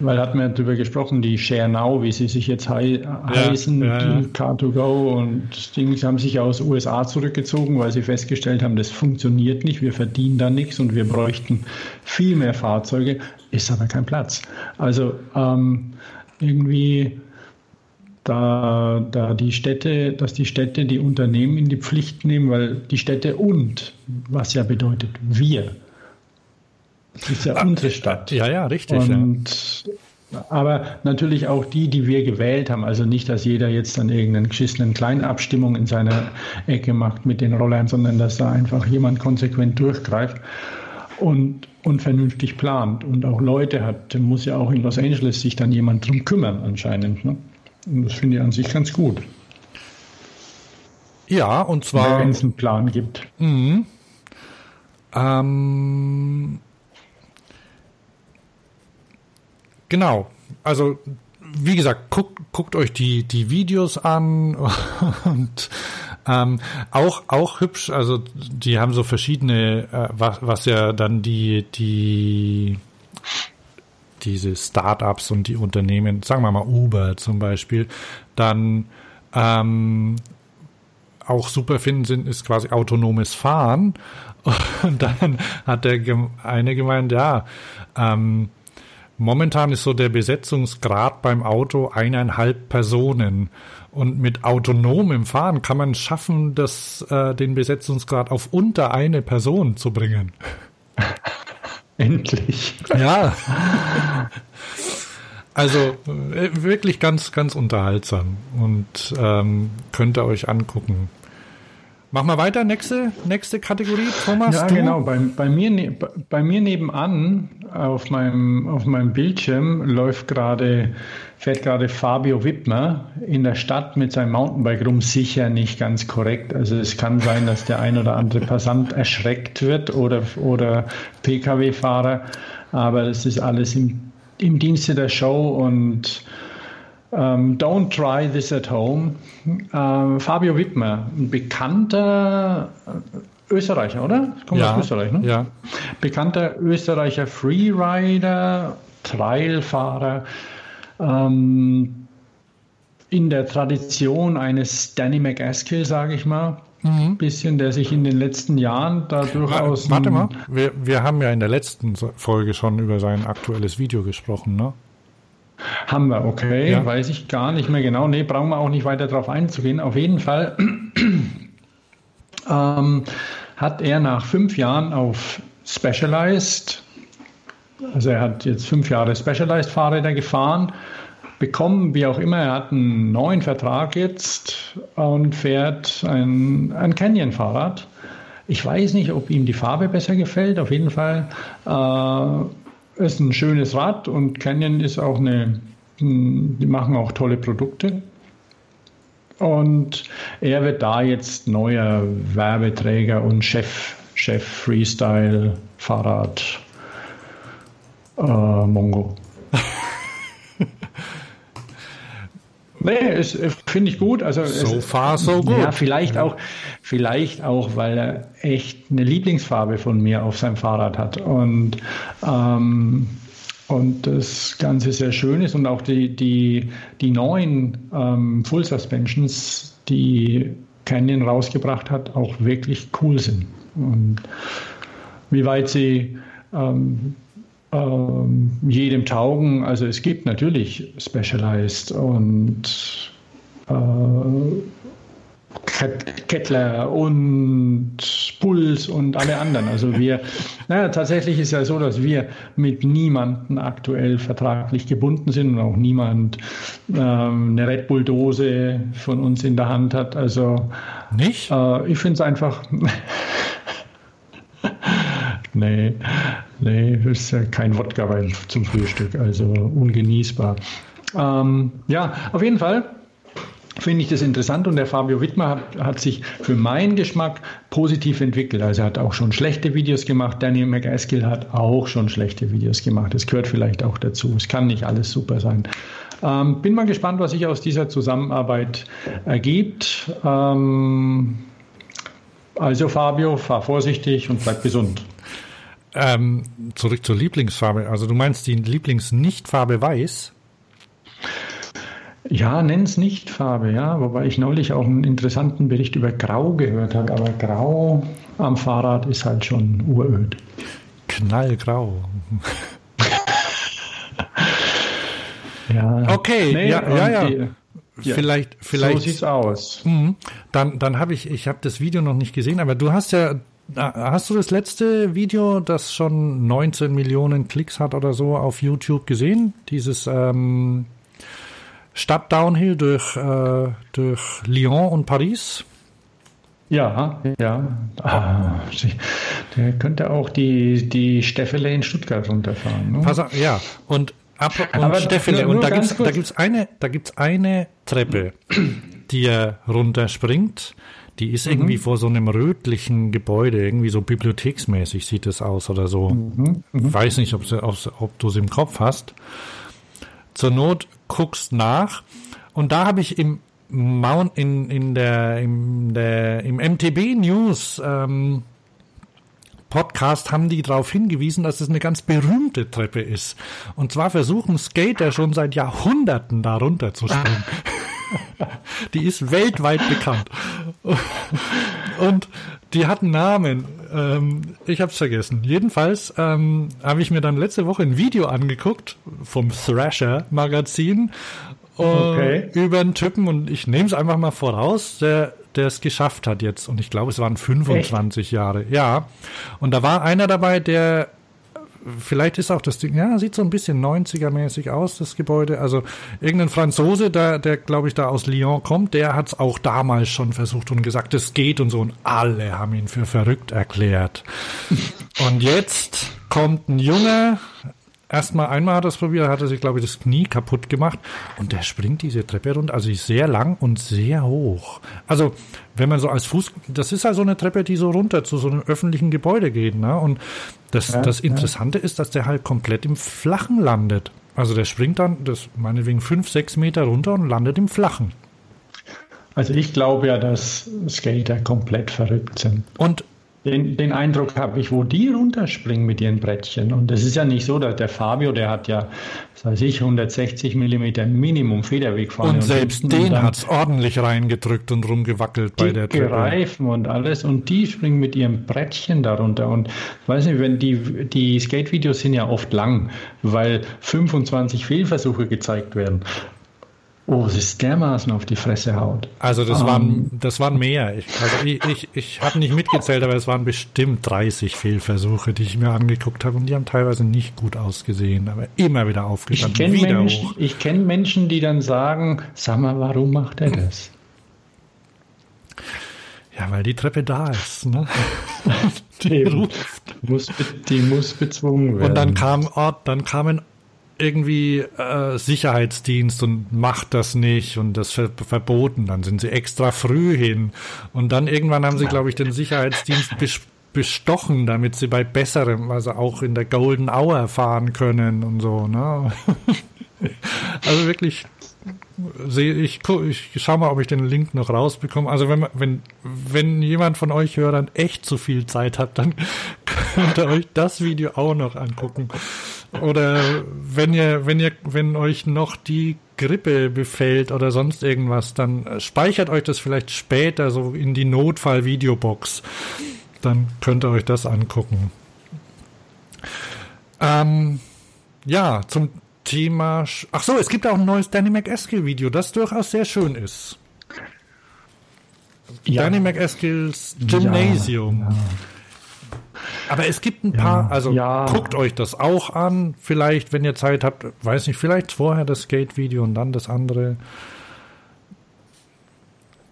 Weil hatten wir darüber gesprochen, die Share Now, wie sie sich jetzt hei ja, heißen, ja, ja. Car2Go und Dings haben sich aus USA zurückgezogen, weil sie festgestellt haben, das funktioniert nicht, wir verdienen da nichts und wir bräuchten viel mehr Fahrzeuge, ist aber kein Platz. Also ähm, irgendwie da, da die Städte, dass die Städte die Unternehmen in die Pflicht nehmen, weil die Städte und, was ja bedeutet wir, das ist ja unsere Stadt. Ja, ja, richtig. Und, ja. Aber natürlich auch die, die wir gewählt haben. Also nicht, dass jeder jetzt dann irgendeinen geschissenen Kleinabstimmung in seiner Ecke macht mit den Rollern, sondern dass da einfach jemand konsequent durchgreift und, und vernünftig plant und auch Leute hat. Muss ja auch in Los Angeles sich dann jemand drum kümmern anscheinend. Ne? Und das finde ich an sich ganz gut. Ja, und zwar. Wenn es einen Plan gibt. Mhm. Ähm, Genau. Also, wie gesagt, guckt, guckt euch die, die Videos an und ähm, auch, auch hübsch, also die haben so verschiedene, äh, was, was ja dann die, die diese Startups und die Unternehmen, sagen wir mal Uber zum Beispiel, dann ähm, auch super finden sind, ist quasi autonomes Fahren. Und dann hat der eine gemeint, ja, ähm, Momentan ist so der Besetzungsgrad beim Auto eineinhalb Personen. Und mit autonomem Fahren kann man schaffen, das, äh, den Besetzungsgrad auf unter eine Person zu bringen. Endlich. Ja. Also äh, wirklich ganz, ganz unterhaltsam und ähm, könnt ihr euch angucken. Machen wir weiter, nächste, nächste Kategorie, Thomas. Ja, du? genau. Bei, bei, mir, ne, bei mir nebenan auf meinem, auf meinem Bildschirm läuft gerade, fährt gerade Fabio Wittmer in der Stadt mit seinem Mountainbike rum. Sicher nicht ganz korrekt. Also es kann sein, dass der ein oder andere Passant erschreckt wird oder, oder Pkw-Fahrer. Aber das ist alles im, im Dienste der Show und um, ähm, don't try this at home. Uh, Fabio Wittmer, ein bekannter Österreicher, oder? Kommt ja, aus Österreich, ne? Ja. Bekannter Österreicher Freerider, Trailfahrer. Um, in der Tradition eines Danny McAskill, sage ich mal. Mhm. Bisschen, der sich in den letzten Jahren da durchaus. Warte mal, wir, wir haben ja in der letzten Folge schon über sein aktuelles Video gesprochen, ne? Haben wir, okay, ja. weiß ich gar nicht mehr genau. Nee, brauchen wir auch nicht weiter darauf einzugehen. Auf jeden Fall ähm, hat er nach fünf Jahren auf Specialized, also er hat jetzt fünf Jahre Specialized Fahrräder gefahren, bekommen, wie auch immer. Er hat einen neuen Vertrag jetzt und fährt ein, ein Canyon-Fahrrad. Ich weiß nicht, ob ihm die Farbe besser gefällt. Auf jeden Fall äh, ist ein schönes Rad und Canyon ist auch eine, die machen auch tolle Produkte. Und er wird da jetzt neuer Werbeträger und Chef, Chef Freestyle Fahrrad äh, Mongo. Nee, finde ich gut. Also so es, far, so gut. Ja, vielleicht auch, vielleicht auch, weil er echt eine Lieblingsfarbe von mir auf seinem Fahrrad hat und ähm, und das Ganze sehr schön ist und auch die, die, die neuen ähm, Full Suspensions, die Canyon rausgebracht hat, auch wirklich cool sind. Und wie weit sie ähm, ähm, jedem taugen. Also es gibt natürlich Specialized und äh, Kettler und Puls und alle anderen. Also wir, naja, tatsächlich ist ja so, dass wir mit niemandem aktuell vertraglich gebunden sind und auch niemand ähm, eine Red Bull-Dose von uns in der Hand hat. Also nicht? Äh, ich finde es einfach. nee, nee, ist ja kein Wodka-Wein zum Frühstück, also ungenießbar. Ähm, ja, auf jeden Fall finde ich das interessant und der Fabio Wittmer hat, hat, sich für meinen Geschmack positiv entwickelt. Also er hat auch schon schlechte Videos gemacht. Daniel McAskill hat auch schon schlechte Videos gemacht. Das gehört vielleicht auch dazu. Es kann nicht alles super sein. Ähm, bin mal gespannt, was sich aus dieser Zusammenarbeit ergibt. Ähm, also Fabio, fahr vorsichtig und bleib gesund. Ähm, zurück zur Lieblingsfarbe. Also du meinst die Lieblingsnichtfarbe weiß? Ja, nenn's nicht Farbe, ja, wobei ich neulich auch einen interessanten Bericht über Grau gehört habe, aber Grau am Fahrrad ist halt schon uröd. Knallgrau. ja. Okay, nee, ja, ja, ja. Die, vielleicht, vielleicht. So sieht's aus. Mh, dann, dann habe ich, ich habe das Video noch nicht gesehen, aber du hast ja, hast du das letzte Video, das schon 19 Millionen Klicks hat oder so auf YouTube gesehen? Dieses ähm, Stadt Downhill durch, äh, durch Lyon und Paris. Ja, ja. Ah, der könnte auch die, die Steffele in Stuttgart runterfahren. Ne? Pass auf, ja, und, ab, und Aber Steffele. Nur, nur und da gibt's, da gibt's eine, da gibt's eine Treppe, die er runterspringt. Die ist mhm. irgendwie vor so einem rötlichen Gebäude, irgendwie so bibliotheksmäßig sieht es aus oder so. Mhm. Mhm. Weiß nicht, ob, ob du es im Kopf hast. Zur Not guckst nach. Und da habe ich im Mount in, in der, in der im MTB News ähm, Podcast haben die darauf hingewiesen, dass es eine ganz berühmte Treppe ist. Und zwar versuchen Skater schon seit Jahrhunderten da runter zu springen. die ist weltweit bekannt. Und die hat einen Namen. Ähm, ich hab's vergessen. Jedenfalls ähm, habe ich mir dann letzte Woche ein Video angeguckt vom Thrasher Magazin äh, okay. über einen Typen und ich nehme es einfach mal voraus, der der es geschafft hat jetzt. Und ich glaube, es waren 25 Echt? Jahre. Ja. Und da war einer dabei, der vielleicht ist auch das Ding, ja, sieht so ein bisschen 90er-mäßig aus, das Gebäude. Also irgendein Franzose, der, der glaube ich da aus Lyon kommt, der hat es auch damals schon versucht und gesagt, es geht und so. Und alle haben ihn für verrückt erklärt. und jetzt kommt ein Junge, erstmal einmal hat er es probiert, hat er sich, glaube ich, das Knie kaputt gemacht und der springt diese Treppe runter, also ist sehr lang und sehr hoch. Also, wenn man so als Fuß, das ist halt so eine Treppe, die so runter zu so einem öffentlichen Gebäude geht, ne? Und das, ja, das Interessante ja. ist, dass der halt komplett im Flachen landet. Also der springt dann, das meinetwegen fünf, sechs Meter runter und landet im Flachen. Also ich glaube ja, dass Skater komplett verrückt sind. Und den, den Eindruck habe ich, wo die runterspringen mit ihren Brettchen. Und es ist ja nicht so, dass der Fabio, der hat ja, was weiß ich, 160 Millimeter Minimum Federweg fahren. Und selbst und den hat es ordentlich reingedrückt und rumgewackelt bei der Treppe. Reifen und alles. Und die springen mit ihrem Brettchen darunter. Und ich weiß nicht, wenn die, die Skate-Videos sind ja oft lang, weil 25 Fehlversuche gezeigt werden. Oh, es ist dermaßen auf die Fresse haut. Also das um. waren ähm. das waren mehr. Ich, also ich, ich, ich habe nicht mitgezählt, aber es waren bestimmt 30 Fehlversuche, die ich mir angeguckt habe und die haben teilweise nicht gut ausgesehen, aber immer wieder aufgestanden. Ich kenne Menschen, kenn Menschen, die dann sagen, sag mal, warum macht er das? Ja, weil die Treppe da ist. Ne? die, ruft. Muss, die muss bezwungen werden. Und dann kam Ort, dann kamen irgendwie äh, Sicherheitsdienst und macht das nicht und das ver verboten. Dann sind sie extra früh hin und dann irgendwann haben sie, glaube ich, den Sicherheitsdienst bestochen, damit sie bei besserem, also auch in der Golden Hour fahren können und so. Ne? also wirklich sehe ich, ich schau mal, ob ich den Link noch rausbekomme. Also wenn wenn wenn jemand von euch Hörern echt zu viel Zeit hat, dann könnt ihr euch das Video auch noch angucken. Oder wenn ihr, wenn ihr, wenn euch noch die Grippe befällt oder sonst irgendwas, dann speichert euch das vielleicht später so in die Notfall-Videobox. Dann könnt ihr euch das angucken. Ähm, ja, zum Thema. Ach so, es gibt auch ein neues Danny McEskill-Video, das durchaus sehr schön ist. Ja. Danny McEskills Gymnasium. Ja, ja. Aber es gibt ein paar, also guckt euch das auch an, vielleicht, wenn ihr Zeit habt, weiß nicht, vielleicht vorher das Skate-Video und dann das andere.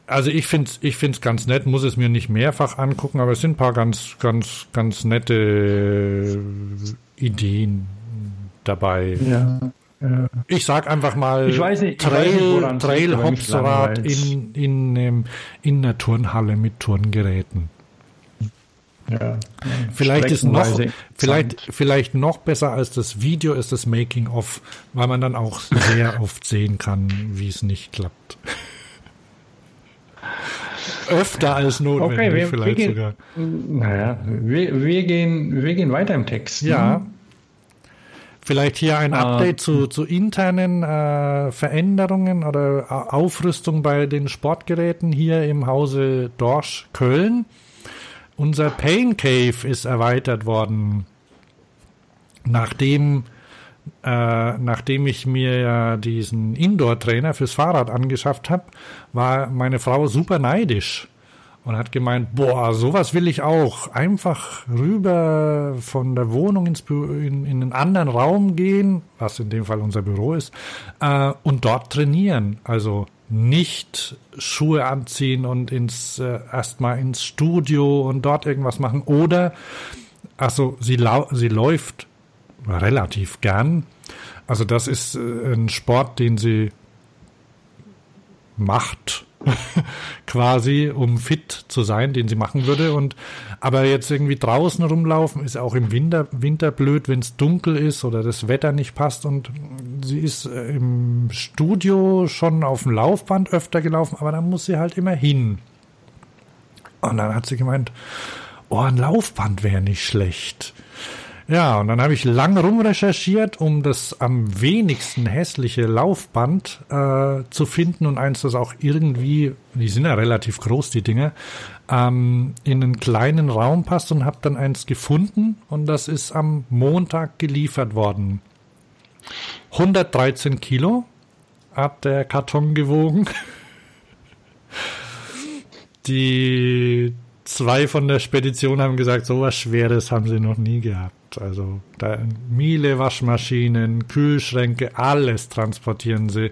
Also ich finde es ich find's ganz nett, muss es mir nicht mehrfach angucken, aber es sind ein paar ganz, ganz, ganz nette Ideen dabei. Ja. Ja. Ich sag einfach mal ich weiß nicht, Trail, nicht, Trail Hopsrad in, in, in, in einer Turnhalle mit Turngeräten. Ja, vielleicht ist noch, vielleicht, vielleicht noch besser als das Video ist das Making of, weil man dann auch sehr oft sehen kann, wie es nicht klappt. Öfter als notwendig, okay, wir, vielleicht wir gehen, sogar. Naja, wir, wir, gehen, wir gehen weiter im Text. Ja. Ne? Vielleicht hier ein ah. Update zu, zu internen äh, Veränderungen oder Aufrüstung bei den Sportgeräten hier im Hause Dorsch Köln. Unser Pain Cave ist erweitert worden, nachdem äh, nachdem ich mir ja diesen Indoor-Trainer fürs Fahrrad angeschafft habe, war meine Frau super neidisch und hat gemeint, boah, sowas will ich auch. Einfach rüber von der Wohnung ins in, in einen anderen Raum gehen, was in dem Fall unser Büro ist, äh, und dort trainieren. Also nicht Schuhe anziehen und ins äh, erstmal ins Studio und dort irgendwas machen. Oder, also sie, sie läuft relativ gern. Also das ist äh, ein Sport, den sie macht quasi, um fit zu sein, den sie machen würde. Und aber jetzt irgendwie draußen rumlaufen ist auch im Winter, Winter blöd, wenn es dunkel ist oder das Wetter nicht passt. Und sie ist äh, im Studio schon auf dem Laufband öfter gelaufen, aber dann muss sie halt immer hin. Und dann hat sie gemeint, oh, ein Laufband wäre nicht schlecht. Ja, und dann habe ich lang rumrecherchiert, um das am wenigsten hässliche Laufband äh, zu finden und eins, das auch irgendwie, die sind ja relativ groß, die Dinge, ähm, in einen kleinen Raum passt und habe dann eins gefunden und das ist am Montag geliefert worden. 113 Kilo hat der Karton gewogen. Die zwei von der Spedition haben gesagt, so was Schweres haben sie noch nie gehabt. Also da Miele, Waschmaschinen, Kühlschränke, alles transportieren sie.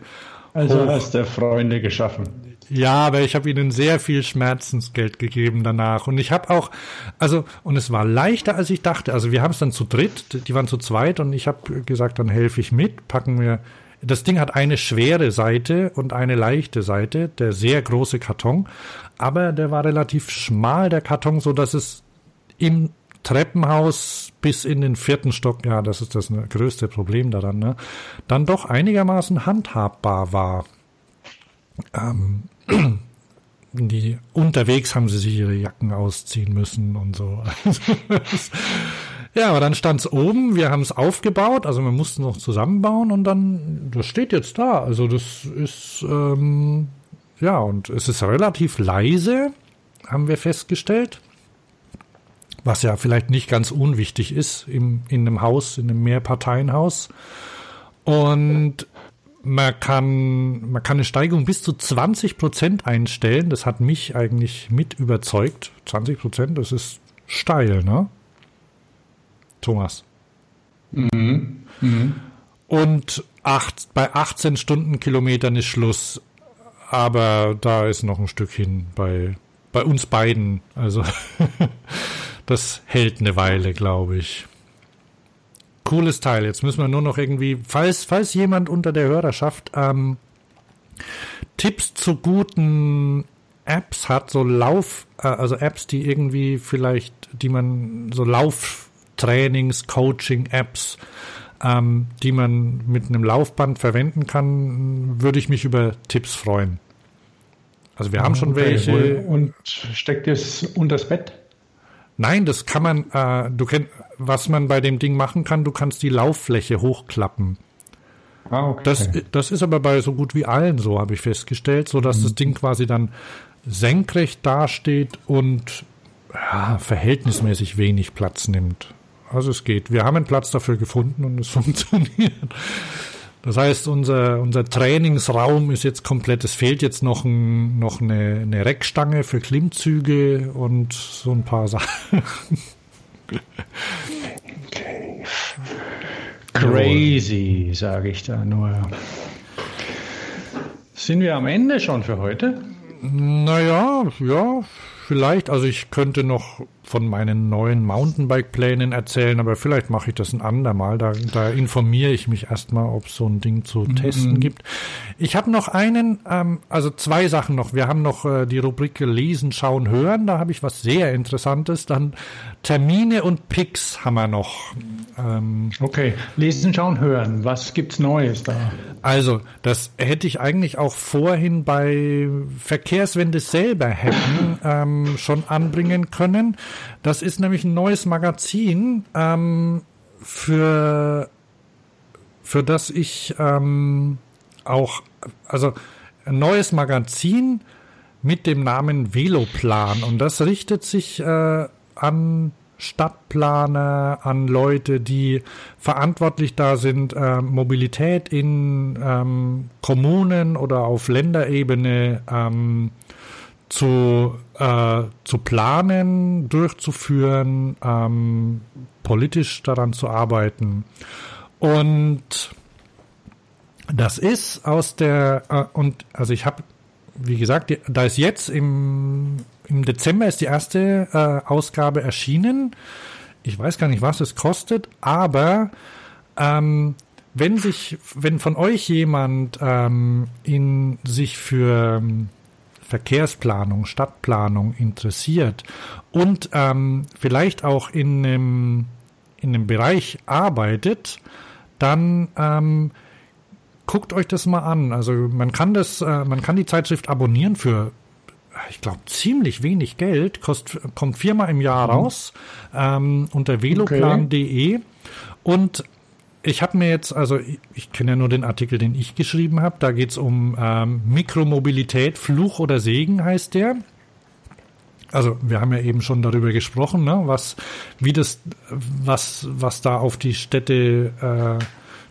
Also hoch. hast du Freunde geschaffen. Ja, aber ich habe ihnen sehr viel Schmerzensgeld gegeben danach. Und ich habe auch, also, und es war leichter, als ich dachte. Also wir haben es dann zu dritt, die waren zu zweit und ich habe gesagt, dann helfe ich mit, packen wir. Das Ding hat eine schwere Seite und eine leichte Seite, der sehr große Karton. Aber der war relativ schmal, der Karton, so dass es im Treppenhaus bis in den vierten Stock, ja, das ist das größte Problem daran, ne, dann doch einigermaßen handhabbar war. Ähm, die unterwegs haben sie sich ihre Jacken ausziehen müssen und so. ja, aber dann stand es oben, wir haben es aufgebaut, also wir mussten noch zusammenbauen und dann, das steht jetzt da. Also das ist, ähm, ja, und es ist relativ leise, haben wir festgestellt was ja vielleicht nicht ganz unwichtig ist im, in einem Haus, in einem Mehrparteienhaus. Und man kann, man kann eine Steigerung bis zu 20 Prozent einstellen. Das hat mich eigentlich mit überzeugt. 20 Prozent, das ist steil, ne? Thomas. Mhm. Mhm. Und acht, bei 18 Stundenkilometern ist Schluss. Aber da ist noch ein Stück hin bei, bei uns beiden. Also Das hält eine Weile, glaube ich. Cooles Teil. Jetzt müssen wir nur noch irgendwie, falls, falls jemand unter der Hörerschaft ähm, Tipps zu guten Apps hat, so Lauf, äh, also Apps, die irgendwie vielleicht, die man, so Lauftrainings, Coaching-Apps, ähm, die man mit einem Laufband verwenden kann, würde ich mich über Tipps freuen. Also wir haben schon okay, welche. Und steckt es unter das Bett? Nein, das kann man, äh, du kennst, was man bei dem Ding machen kann, du kannst die Lauffläche hochklappen. Ah, okay. Das, das ist aber bei so gut wie allen so, habe ich festgestellt, so dass mhm. das Ding quasi dann senkrecht dasteht und ja, verhältnismäßig wenig Platz nimmt. Also es geht. Wir haben einen Platz dafür gefunden und es funktioniert. Das heißt, unser, unser Trainingsraum ist jetzt komplett. Es fehlt jetzt noch, ein, noch eine, eine Reckstange für Klimmzüge und so ein paar Sachen. Okay. Crazy, sage ich da nur. Sind wir am Ende schon für heute? Naja, ja, vielleicht. Also ich könnte noch von meinen neuen Mountainbike-Plänen erzählen, aber vielleicht mache ich das ein andermal. Da, da informiere ich mich erstmal, ob es so ein Ding zu mhm. testen gibt. Ich habe noch einen, ähm, also zwei Sachen noch. Wir haben noch äh, die Rubrik Lesen, Schauen, Hören. Da habe ich was sehr Interessantes. Dann Termine und Picks haben wir noch. Ähm, okay, Lesen, Schauen, Hören. Was gibt's Neues da? Also, das hätte ich eigentlich auch vorhin bei Verkehrswende selber hätten ähm, schon anbringen können. Das ist nämlich ein neues Magazin, ähm, für, für das ich ähm, auch, also ein neues Magazin mit dem Namen Veloplan. Und das richtet sich äh, an Stadtplaner, an Leute, die verantwortlich da sind, äh, Mobilität in ähm, Kommunen oder auf Länderebene ähm, zu, äh, zu planen, durchzuführen, ähm, politisch daran zu arbeiten. Und das ist aus der, äh, und also ich habe, wie gesagt, da ist jetzt im, im Dezember ist die erste äh, Ausgabe erschienen. Ich weiß gar nicht, was es kostet, aber ähm, wenn sich, wenn von euch jemand ähm, in sich für Verkehrsplanung, Stadtplanung interessiert und ähm, vielleicht auch in einem, in einem Bereich arbeitet, dann ähm, guckt euch das mal an. Also man kann das, äh, man kann die Zeitschrift abonnieren für ich glaube, ziemlich wenig Geld, kost, kommt viermal im Jahr mhm. raus ähm, unter veloplan.de okay. und ich habe mir jetzt, also ich, ich kenne ja nur den Artikel, den ich geschrieben habe. Da geht es um ähm, Mikromobilität, Fluch oder Segen heißt der. Also wir haben ja eben schon darüber gesprochen, ne, was, wie das, was, was da auf die Städte äh,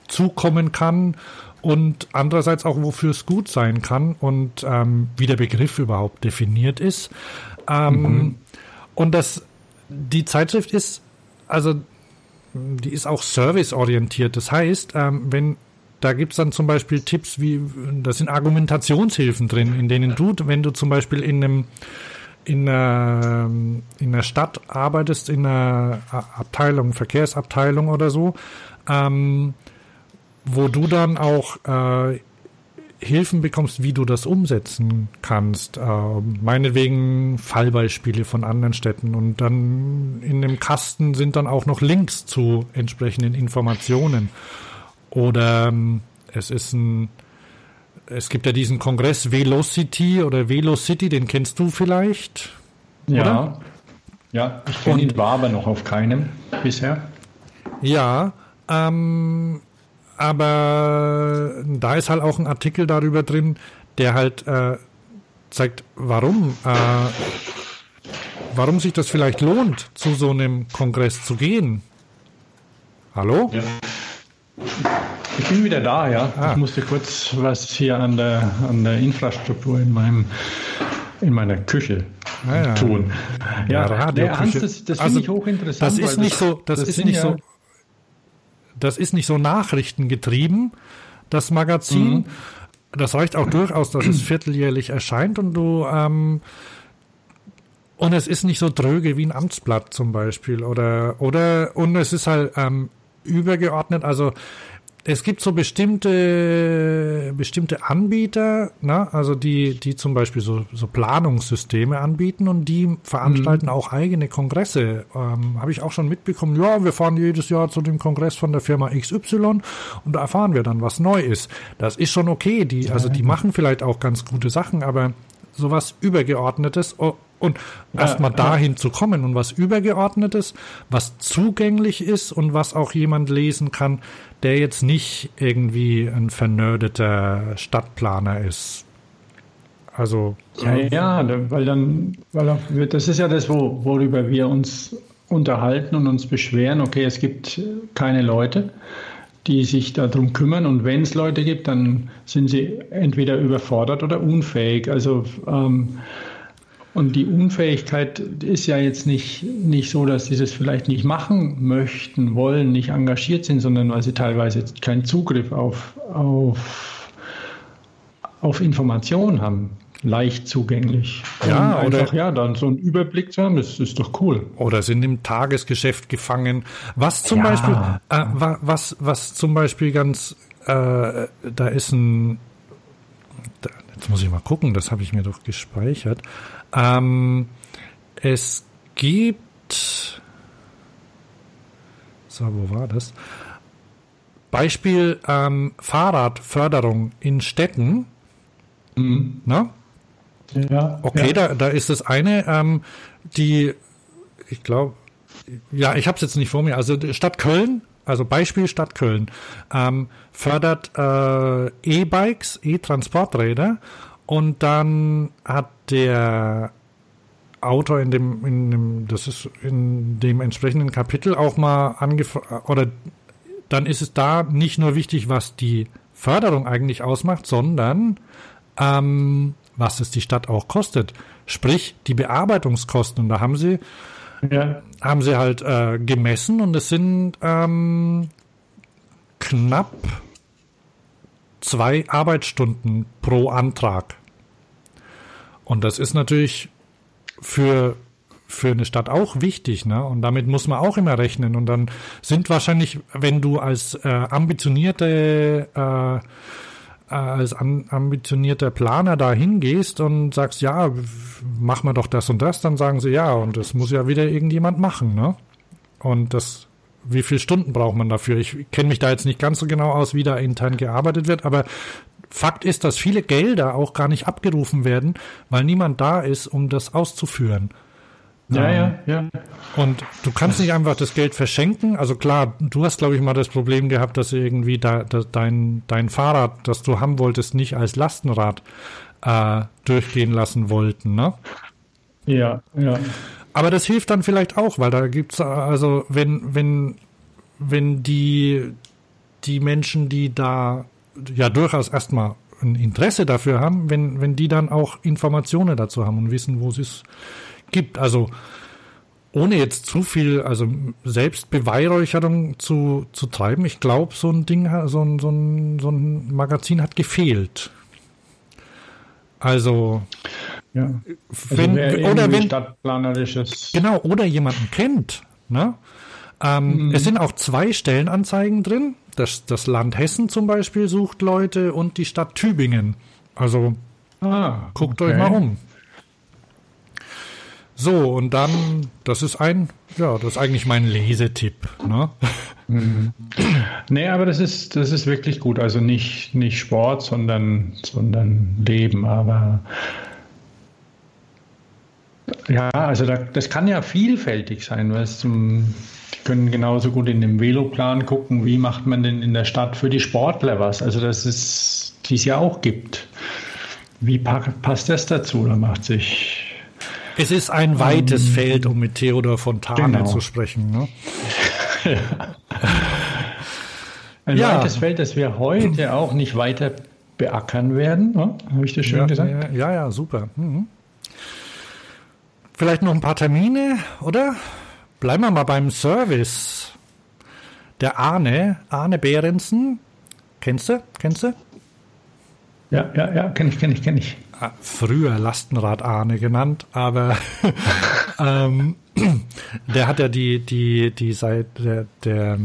zukommen kann und andererseits auch, wofür es gut sein kann und ähm, wie der Begriff überhaupt definiert ist. Ähm, mhm. Und das, die Zeitschrift ist, also die ist auch serviceorientiert. Das heißt, ähm, wenn da gibt's dann zum Beispiel Tipps wie, da sind Argumentationshilfen drin, in denen du, wenn du zum Beispiel in einem in einer, in einer Stadt arbeitest, in einer Abteilung, Verkehrsabteilung oder so, ähm, wo du dann auch äh, Hilfen bekommst, wie du das umsetzen kannst. Äh, meinetwegen Fallbeispiele von anderen Städten. Und dann in dem Kasten sind dann auch noch Links zu entsprechenden Informationen. Oder ähm, es ist ein, es gibt ja diesen Kongress Velocity oder Velocity, den kennst du vielleicht? Ja. Oder? Ja, ich kenne ihn, war aber noch auf keinem bisher. Ja, ähm, aber da ist halt auch ein Artikel darüber drin, der halt äh, zeigt, warum, äh, warum sich das vielleicht lohnt, zu so einem Kongress zu gehen. Hallo? Ja. Ich bin wieder da, ja. Ah. Ich musste kurz was hier an der, an der Infrastruktur in meinem in meiner Küche ah, ja. tun. Ja, ja Radio Hans, das, das also, finde ich hochinteressant. Das ist nicht so, das, das ist nicht so, das ist nicht so nachrichtengetrieben, das Magazin. Mhm. Das reicht auch durchaus, dass es vierteljährlich erscheint und du ähm, und es ist nicht so dröge wie ein Amtsblatt zum Beispiel oder oder und es ist halt ähm, übergeordnet. Also es gibt so bestimmte, bestimmte Anbieter, ne, also die, die zum Beispiel so, so Planungssysteme anbieten und die veranstalten mhm. auch eigene Kongresse. Ähm, Habe ich auch schon mitbekommen, ja, wir fahren jedes Jahr zu dem Kongress von der Firma XY und da erfahren wir dann, was neu ist. Das ist schon okay, die, also die machen vielleicht auch ganz gute Sachen, aber sowas Übergeordnetes und ja, erstmal dahin ja. zu kommen und was Übergeordnetes, was zugänglich ist und was auch jemand lesen kann, der jetzt nicht irgendwie ein vernördeter Stadtplaner ist. Also. Ja, ja, weil dann, weil das ist ja das, wo, worüber wir uns unterhalten und uns beschweren, okay, es gibt keine Leute, die sich darum kümmern. Und wenn es Leute gibt, dann sind sie entweder überfordert oder unfähig. Also ähm, und die Unfähigkeit ist ja jetzt nicht, nicht so, dass sie das vielleicht nicht machen möchten, wollen, nicht engagiert sind, sondern weil sie teilweise keinen Zugriff auf, auf, auf Informationen haben leicht zugänglich. Ja, und einfach, ja, dann so einen Überblick zu haben, das ist doch cool. Oder sind im Tagesgeschäft gefangen. Was zum ja. Beispiel, äh, was, was zum Beispiel ganz, äh, da ist ein, jetzt muss ich mal gucken, das habe ich mir doch gespeichert. Ähm, es gibt, so, wo war das? Beispiel ähm, Fahrradförderung in Städten. Mhm. Na? Ja, okay, ja. Da, da ist das eine, ähm, die, ich glaube, ja, ich habe es jetzt nicht vor mir. Also Stadt Köln, also Beispiel Stadt Köln, ähm, fördert äh, E-Bikes, E-Transporträder und dann hat der Autor in dem, in dem, das ist in dem entsprechenden Kapitel auch mal angefangen, oder dann ist es da nicht nur wichtig, was die Förderung eigentlich ausmacht, sondern ähm, was es die Stadt auch kostet. Sprich, die Bearbeitungskosten. Und da haben sie, ja. haben sie halt äh, gemessen und es sind ähm, knapp zwei Arbeitsstunden pro Antrag. Und das ist natürlich für für eine Stadt auch wichtig, ne? Und damit muss man auch immer rechnen. Und dann sind wahrscheinlich, wenn du als äh, ambitionierte äh, äh, als ambitionierter Planer da hingehst und sagst, ja, mach mal doch das und das, dann sagen sie ja, und das muss ja wieder irgendjemand machen, ne? Und das, wie viele Stunden braucht man dafür? Ich kenne mich da jetzt nicht ganz so genau aus, wie da intern gearbeitet wird, aber Fakt ist, dass viele Gelder auch gar nicht abgerufen werden, weil niemand da ist, um das auszuführen. Ja, ja, ja. Und du kannst nicht einfach das Geld verschenken. Also klar, du hast, glaube ich, mal das Problem gehabt, dass irgendwie da, da, dein, dein Fahrrad, das du haben wolltest, nicht als Lastenrad äh, durchgehen lassen wollten, ne? Ja, ja. Aber das hilft dann vielleicht auch, weil da gibt's also, wenn, wenn, wenn die, die Menschen, die da ja durchaus erstmal ein Interesse dafür haben, wenn, wenn die dann auch Informationen dazu haben und wissen, wo sie es gibt. Also ohne jetzt zu viel, also Selbstbeweihräucherung zu, zu treiben, ich glaube, so ein Ding, so ein, so, ein, so ein Magazin hat gefehlt. Also, ja. wenn, also oder wenn, stadtplanerisches. Genau, oder jemanden kennt, ne? Ähm, mhm. Es sind auch zwei Stellenanzeigen drin. Das, das Land Hessen zum Beispiel sucht Leute und die Stadt Tübingen. Also ah, guckt okay. euch mal um. So, und dann, das ist ein, ja, das ist eigentlich mein Lesetipp. Ne? Mhm. Nee, aber das ist, das ist wirklich gut. Also nicht, nicht Sport, sondern, sondern Leben. Aber ja, also da, das kann ja vielfältig sein, weil es zum, die können genauso gut in dem Veloplan gucken, wie macht man denn in der Stadt für die Sportler was. Also das ist, die es ja auch gibt. Wie passt das dazu? Da macht sich es ist ein weites um, Feld, um mit Theodor Fontane genau. zu sprechen. Ne? ja. Ein ja. weites Feld, das wir heute auch nicht weiter beackern werden. Ne? Habe ich das schön ja, gesagt? Ja, ja, super. Mhm. Vielleicht noch ein paar Termine, oder? Bleiben wir mal beim Service. Der Arne, Arne Behrensen, kennst du? Kennst du? Ja, ja, ja, kenne ich, kenne ich, kenne ich. Ah, früher Lastenrad Arne genannt, aber ähm, der hat ja die, die, die Seite, der, der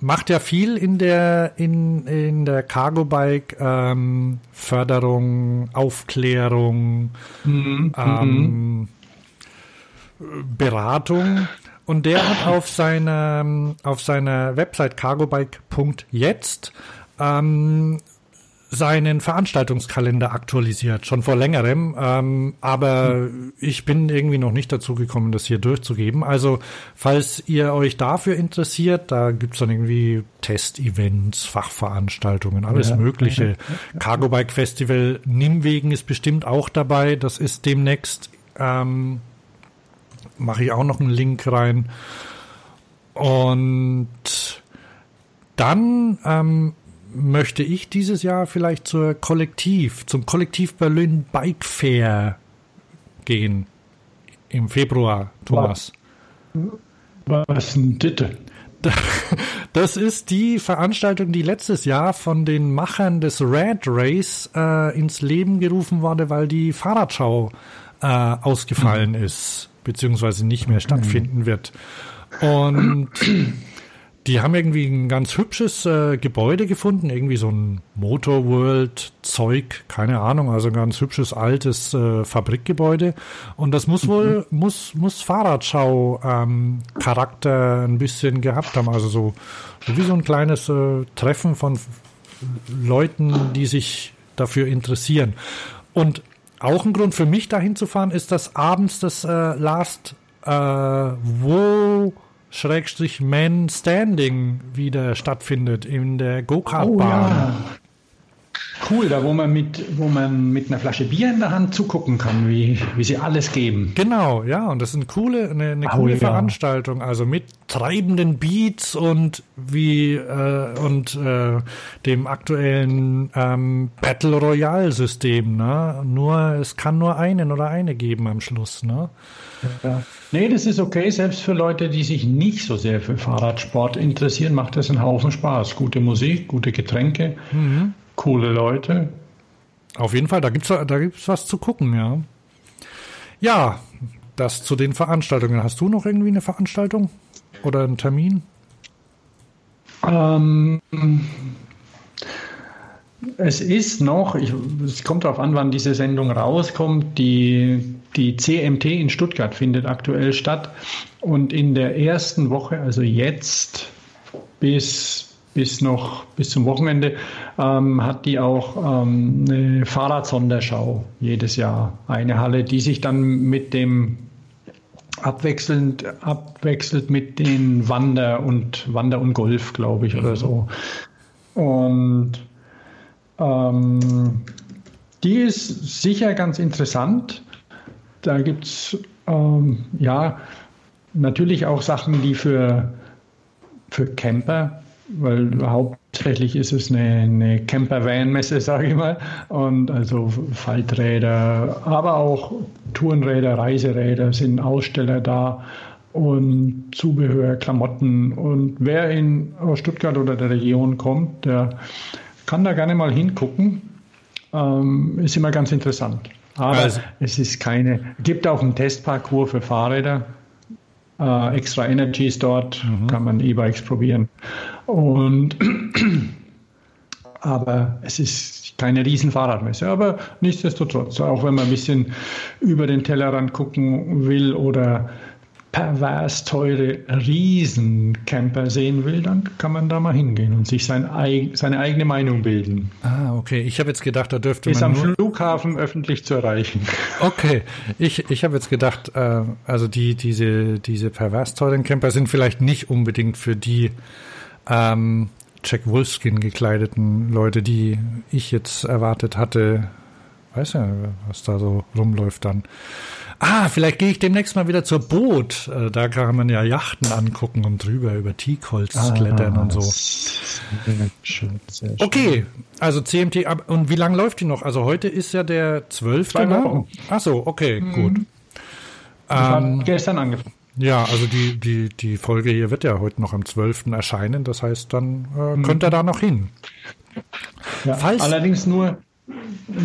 macht ja viel in der, in, in der Cargo Bike ähm, Förderung, Aufklärung, mhm, ähm, Beratung. Und der hat auf seiner, auf seiner Website cargobike.jetzt ähm, seinen Veranstaltungskalender aktualisiert, schon vor längerem. Ähm, aber ich bin irgendwie noch nicht dazu gekommen, das hier durchzugeben. Also, falls ihr euch dafür interessiert, da gibt's dann irgendwie Testevents, Fachveranstaltungen, alles ja, Mögliche. Cargo Bike Festival Nimwegen ist bestimmt auch dabei. Das ist demnächst. Ähm, mache ich auch noch einen Link rein. Und dann ähm, möchte ich dieses Jahr vielleicht zur Kollektiv, zum Kollektiv Berlin Bike Fair gehen. Im Februar, Thomas. Was ist denn bitte? Das ist die Veranstaltung, die letztes Jahr von den Machern des Red Race äh, ins Leben gerufen wurde, weil die Fahrradschau äh, ausgefallen mhm. ist, beziehungsweise nicht mehr stattfinden wird. Und die haben irgendwie ein ganz hübsches äh, Gebäude gefunden, irgendwie so ein Motor World Zeug, keine Ahnung, also ein ganz hübsches altes äh, Fabrikgebäude. Und das muss wohl, mhm. muss, muss Fahrradschau ähm, Charakter ein bisschen gehabt haben. Also so, so wie so ein kleines äh, Treffen von Leuten, die sich dafür interessieren. Und auch ein Grund für mich dahin zu fahren ist, dass abends das äh, Last äh, wo Schrägstrich Man Standing wieder stattfindet in der Go-Kart-Bahn. Oh, ja. Cool, da wo man mit, wo man mit einer Flasche Bier in der Hand zugucken kann, wie, wie sie alles geben. Genau, ja, und das ist eine coole, eine, eine oh, coole ja. Veranstaltung, also mit treibenden Beats und wie äh, und äh, dem aktuellen ähm, Battle Royale System, ne? Nur es kann nur einen oder eine geben am Schluss, ne? Ja. Nee, das ist okay. Selbst für Leute, die sich nicht so sehr für Fahrradsport interessieren, macht das einen Haufen Spaß. Gute Musik, gute Getränke, mhm. Coole Leute. Auf jeden Fall, da gibt's da gibt's was zu gucken, ja. Ja, das zu den Veranstaltungen. Hast du noch irgendwie eine Veranstaltung oder einen Termin? Ähm, es ist noch, ich, es kommt darauf an, wann diese Sendung rauskommt, die, die CMT in Stuttgart findet aktuell statt. Und in der ersten Woche, also jetzt bis, bis noch bis zum Wochenende, ähm, hat die auch ähm, eine Fahrradsonderschau jedes Jahr. Eine Halle, die sich dann mit dem abwechselnd abwechselt mit den Wander und Wander und Golf, glaube ich, oder so. Und ähm, die ist sicher ganz interessant. Da gibt es ähm, ja natürlich auch Sachen, die für, für Camper, weil hauptsächlich ist es eine, eine Camper-Van-Messe, sage ich mal, und also Falträder, aber auch Tourenräder, Reiseräder sind Aussteller da und Zubehör, Klamotten. Und wer in Stuttgart oder der Region kommt, der kann da gerne mal hingucken. Ähm, ist immer ganz interessant. Aber also. es ist keine, gibt auch einen Testparcours für Fahrräder. Äh, Extra Energy ist dort, mhm. kann man E-Bikes probieren. Und aber es ist keine Riesenfahrradmesse. Aber nichtsdestotrotz, auch wenn man ein bisschen über den Tellerrand gucken will oder pervers teure Riesencamper sehen will, dann kann man da mal hingehen und sich sein, seine eigene Meinung bilden. Ah, okay. Ich habe jetzt gedacht, da dürfte Ist man. Ist am Flughafen öffentlich zu erreichen. Okay. Ich, ich habe jetzt gedacht, äh, also die, diese, diese pervers teuren Camper sind vielleicht nicht unbedingt für die ähm, Jack Wolfskin gekleideten Leute, die ich jetzt erwartet hatte. Weiß ja, was da so rumläuft dann. Ah, vielleicht gehe ich demnächst mal wieder zur Boot. Äh, da kann man ja Yachten angucken und drüber über Teakholz ah, klettern und so. Schön, schön. Okay, also CMT, und wie lange läuft die noch? Also heute ist ja der 12. Ne? Ach so, okay, mhm. gut. Ähm, gestern angefangen. Ja, also die, die, die Folge hier wird ja heute noch am 12. erscheinen. Das heißt, dann äh, mhm. könnt ihr da noch hin. Ja, Falls, allerdings nur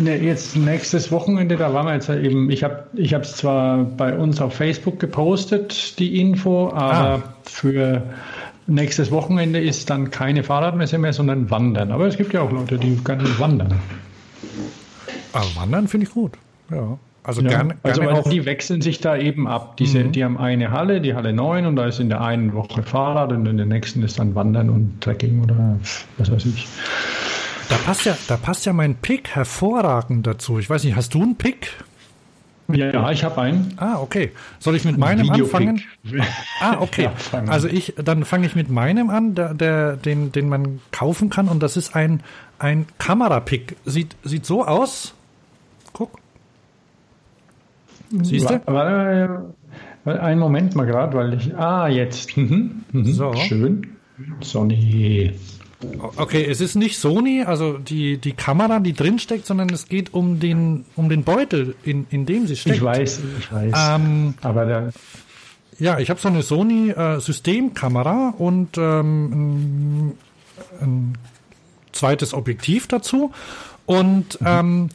jetzt nächstes Wochenende, da waren wir jetzt eben, ich habe ich es zwar bei uns auf Facebook gepostet, die Info, aber ah. für nächstes Wochenende ist dann keine Fahrradmesse mehr, sondern Wandern. Aber es gibt ja auch Leute, die gerne wandern. Aber ah, Wandern finde ich gut, ja. Also ja, gerne, also gerne auch. Die wechseln sich da eben ab. Diese, mhm. Die haben eine Halle, die Halle 9 und da ist in der einen Woche Fahrrad und in der nächsten ist dann Wandern und Trekking oder was weiß ich. Da passt ja, da passt ja mein Pick hervorragend dazu. Ich weiß nicht, hast du einen Pick? Ja, ich habe einen. Ah, okay. Soll ich mit meinem anfangen? Ah, okay. Ja, also ich, dann fange ich mit meinem an, der, der, den, den man kaufen kann, und das ist ein, ein Kamerapick. Sieht, sieht so aus. Guck. Siehst du? Einen Moment mal gerade, weil ich. Ah, jetzt. Mhm. Mhm. So. Schön. Sony. Okay, es ist nicht Sony, also die, die Kamera, die drin steckt, sondern es geht um den, um den Beutel, in, in dem sie steckt. Ich weiß, ich weiß. Ähm, Aber der, ja, ich habe so eine Sony äh, Systemkamera und ähm, ein, ein, zweites Objektiv dazu. Und mhm. ähm,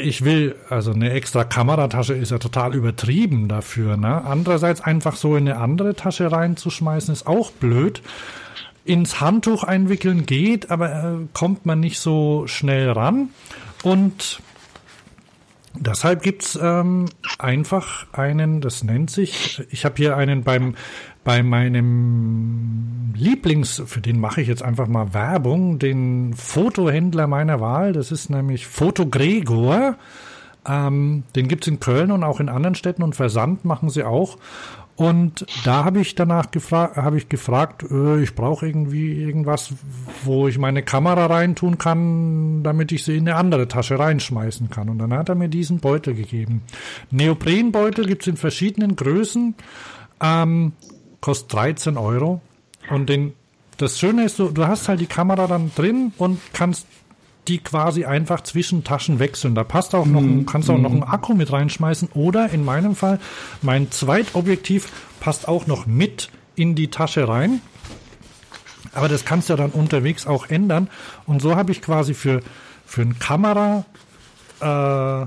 ich will, also eine extra Kameratasche ist ja total übertrieben dafür. Ne? Andererseits einfach so in eine andere Tasche reinzuschmeißen, ist auch blöd. Ins Handtuch einwickeln geht, aber äh, kommt man nicht so schnell ran. Und Deshalb gibt's ähm, einfach einen, das nennt sich, ich habe hier einen beim bei meinem Lieblings, für den mache ich jetzt einfach mal Werbung, den Fotohändler meiner Wahl, das ist nämlich Foto Gregor. Ähm, den gibt's in Köln und auch in anderen Städten und Versand machen sie auch. Und da habe ich danach gefragt, habe ich gefragt, äh, ich brauche irgendwie irgendwas, wo ich meine Kamera reintun kann, damit ich sie in eine andere Tasche reinschmeißen kann. Und dann hat er mir diesen Beutel gegeben. Neoprenbeutel gibt's in verschiedenen Größen, ähm, kostet 13 Euro. Und den, das Schöne ist, du, du hast halt die Kamera dann drin und kannst die quasi einfach zwischen Taschen wechseln. Da passt auch noch, mm, kannst auch noch einen Akku mit reinschmeißen oder in meinem Fall mein Zweitobjektiv passt auch noch mit in die Tasche rein. Aber das kannst du ja dann unterwegs auch ändern. Und so habe ich quasi für, für ein Kamera, äh,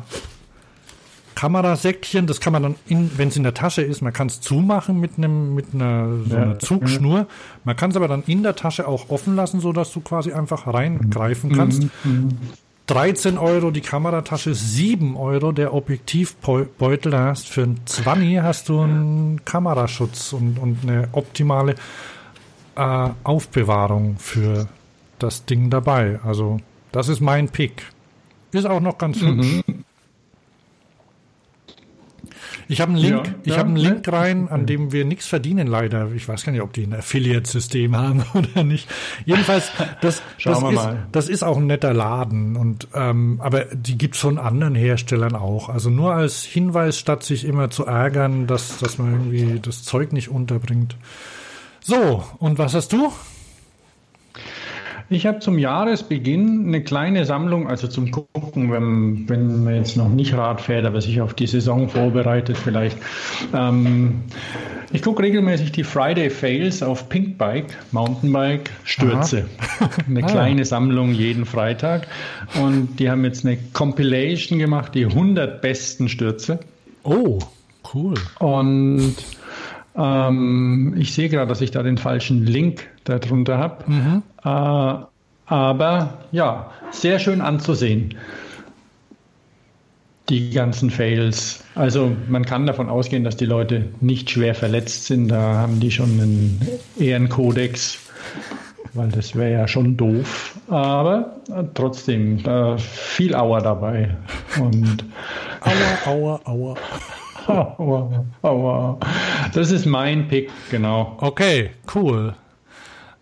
Kamerasäckchen, das kann man dann, wenn es in der Tasche ist, man kann es zumachen mit einem mit einer, so einer Zugschnur. Man kann es aber dann in der Tasche auch offen lassen, so dass du quasi einfach reingreifen kannst. Mhm. 13 Euro die Kameratasche, 7 Euro der Objektivbeutel. Da hast für ein 20 hast du einen Kameraschutz und, und eine optimale äh, Aufbewahrung für das Ding dabei. Also das ist mein Pick. Ist auch noch ganz hübsch. Ich habe einen Link, ja, ich ja, habe einen Link rein, an dem wir nichts verdienen leider. Ich weiß gar nicht, ob die ein Affiliate-System haben oder nicht. Jedenfalls, das, das, ist, das ist auch ein netter Laden und ähm, aber die gibt's von anderen Herstellern auch. Also nur als Hinweis, statt sich immer zu ärgern, dass, dass man irgendwie das Zeug nicht unterbringt. So, und was hast du? Ich habe zum Jahresbeginn eine kleine Sammlung, also zum Gucken, wenn, wenn man jetzt noch nicht Rad fährt, aber sich auf die Saison vorbereitet vielleicht. Ähm, ich gucke regelmäßig die Friday Fails auf Pinkbike, Mountainbike, Stürze. eine ah. kleine Sammlung jeden Freitag. Und die haben jetzt eine Compilation gemacht, die 100 besten Stürze. Oh, cool. Und ähm, ich sehe gerade, dass ich da den falschen Link darunter habe. Mhm. Äh, aber ja, sehr schön anzusehen. Die ganzen Fails. Also man kann davon ausgehen, dass die Leute nicht schwer verletzt sind. Da haben die schon einen Ehrenkodex, weil das wäre ja schon doof. Aber äh, trotzdem, äh, viel Auer dabei. Und Aua, aua, aua. Aua, aua. Das ist mein Pick, genau. Okay, cool.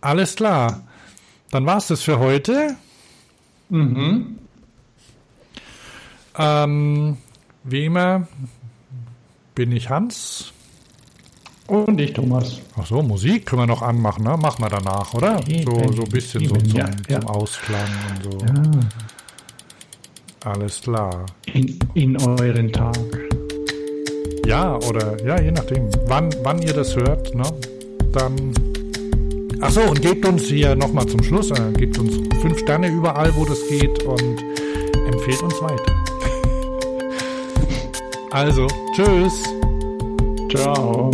Alles klar. Dann war es das für heute. Mhm. Ähm, wie immer bin ich Hans. Und ich Thomas. Ach so, Musik können wir noch anmachen, ne? Machen wir danach, oder? So, so ein bisschen so zum, ja, ja. zum Ausklang und so. Ja. Alles klar. In, in euren Tag. Ja, oder ja, je nachdem, wann, wann ihr das hört, ne? Dann Achso, und gebt uns hier nochmal zum Schluss, äh, gebt uns fünf Sterne überall, wo das geht und empfehlt uns weiter. also, tschüss. Ciao.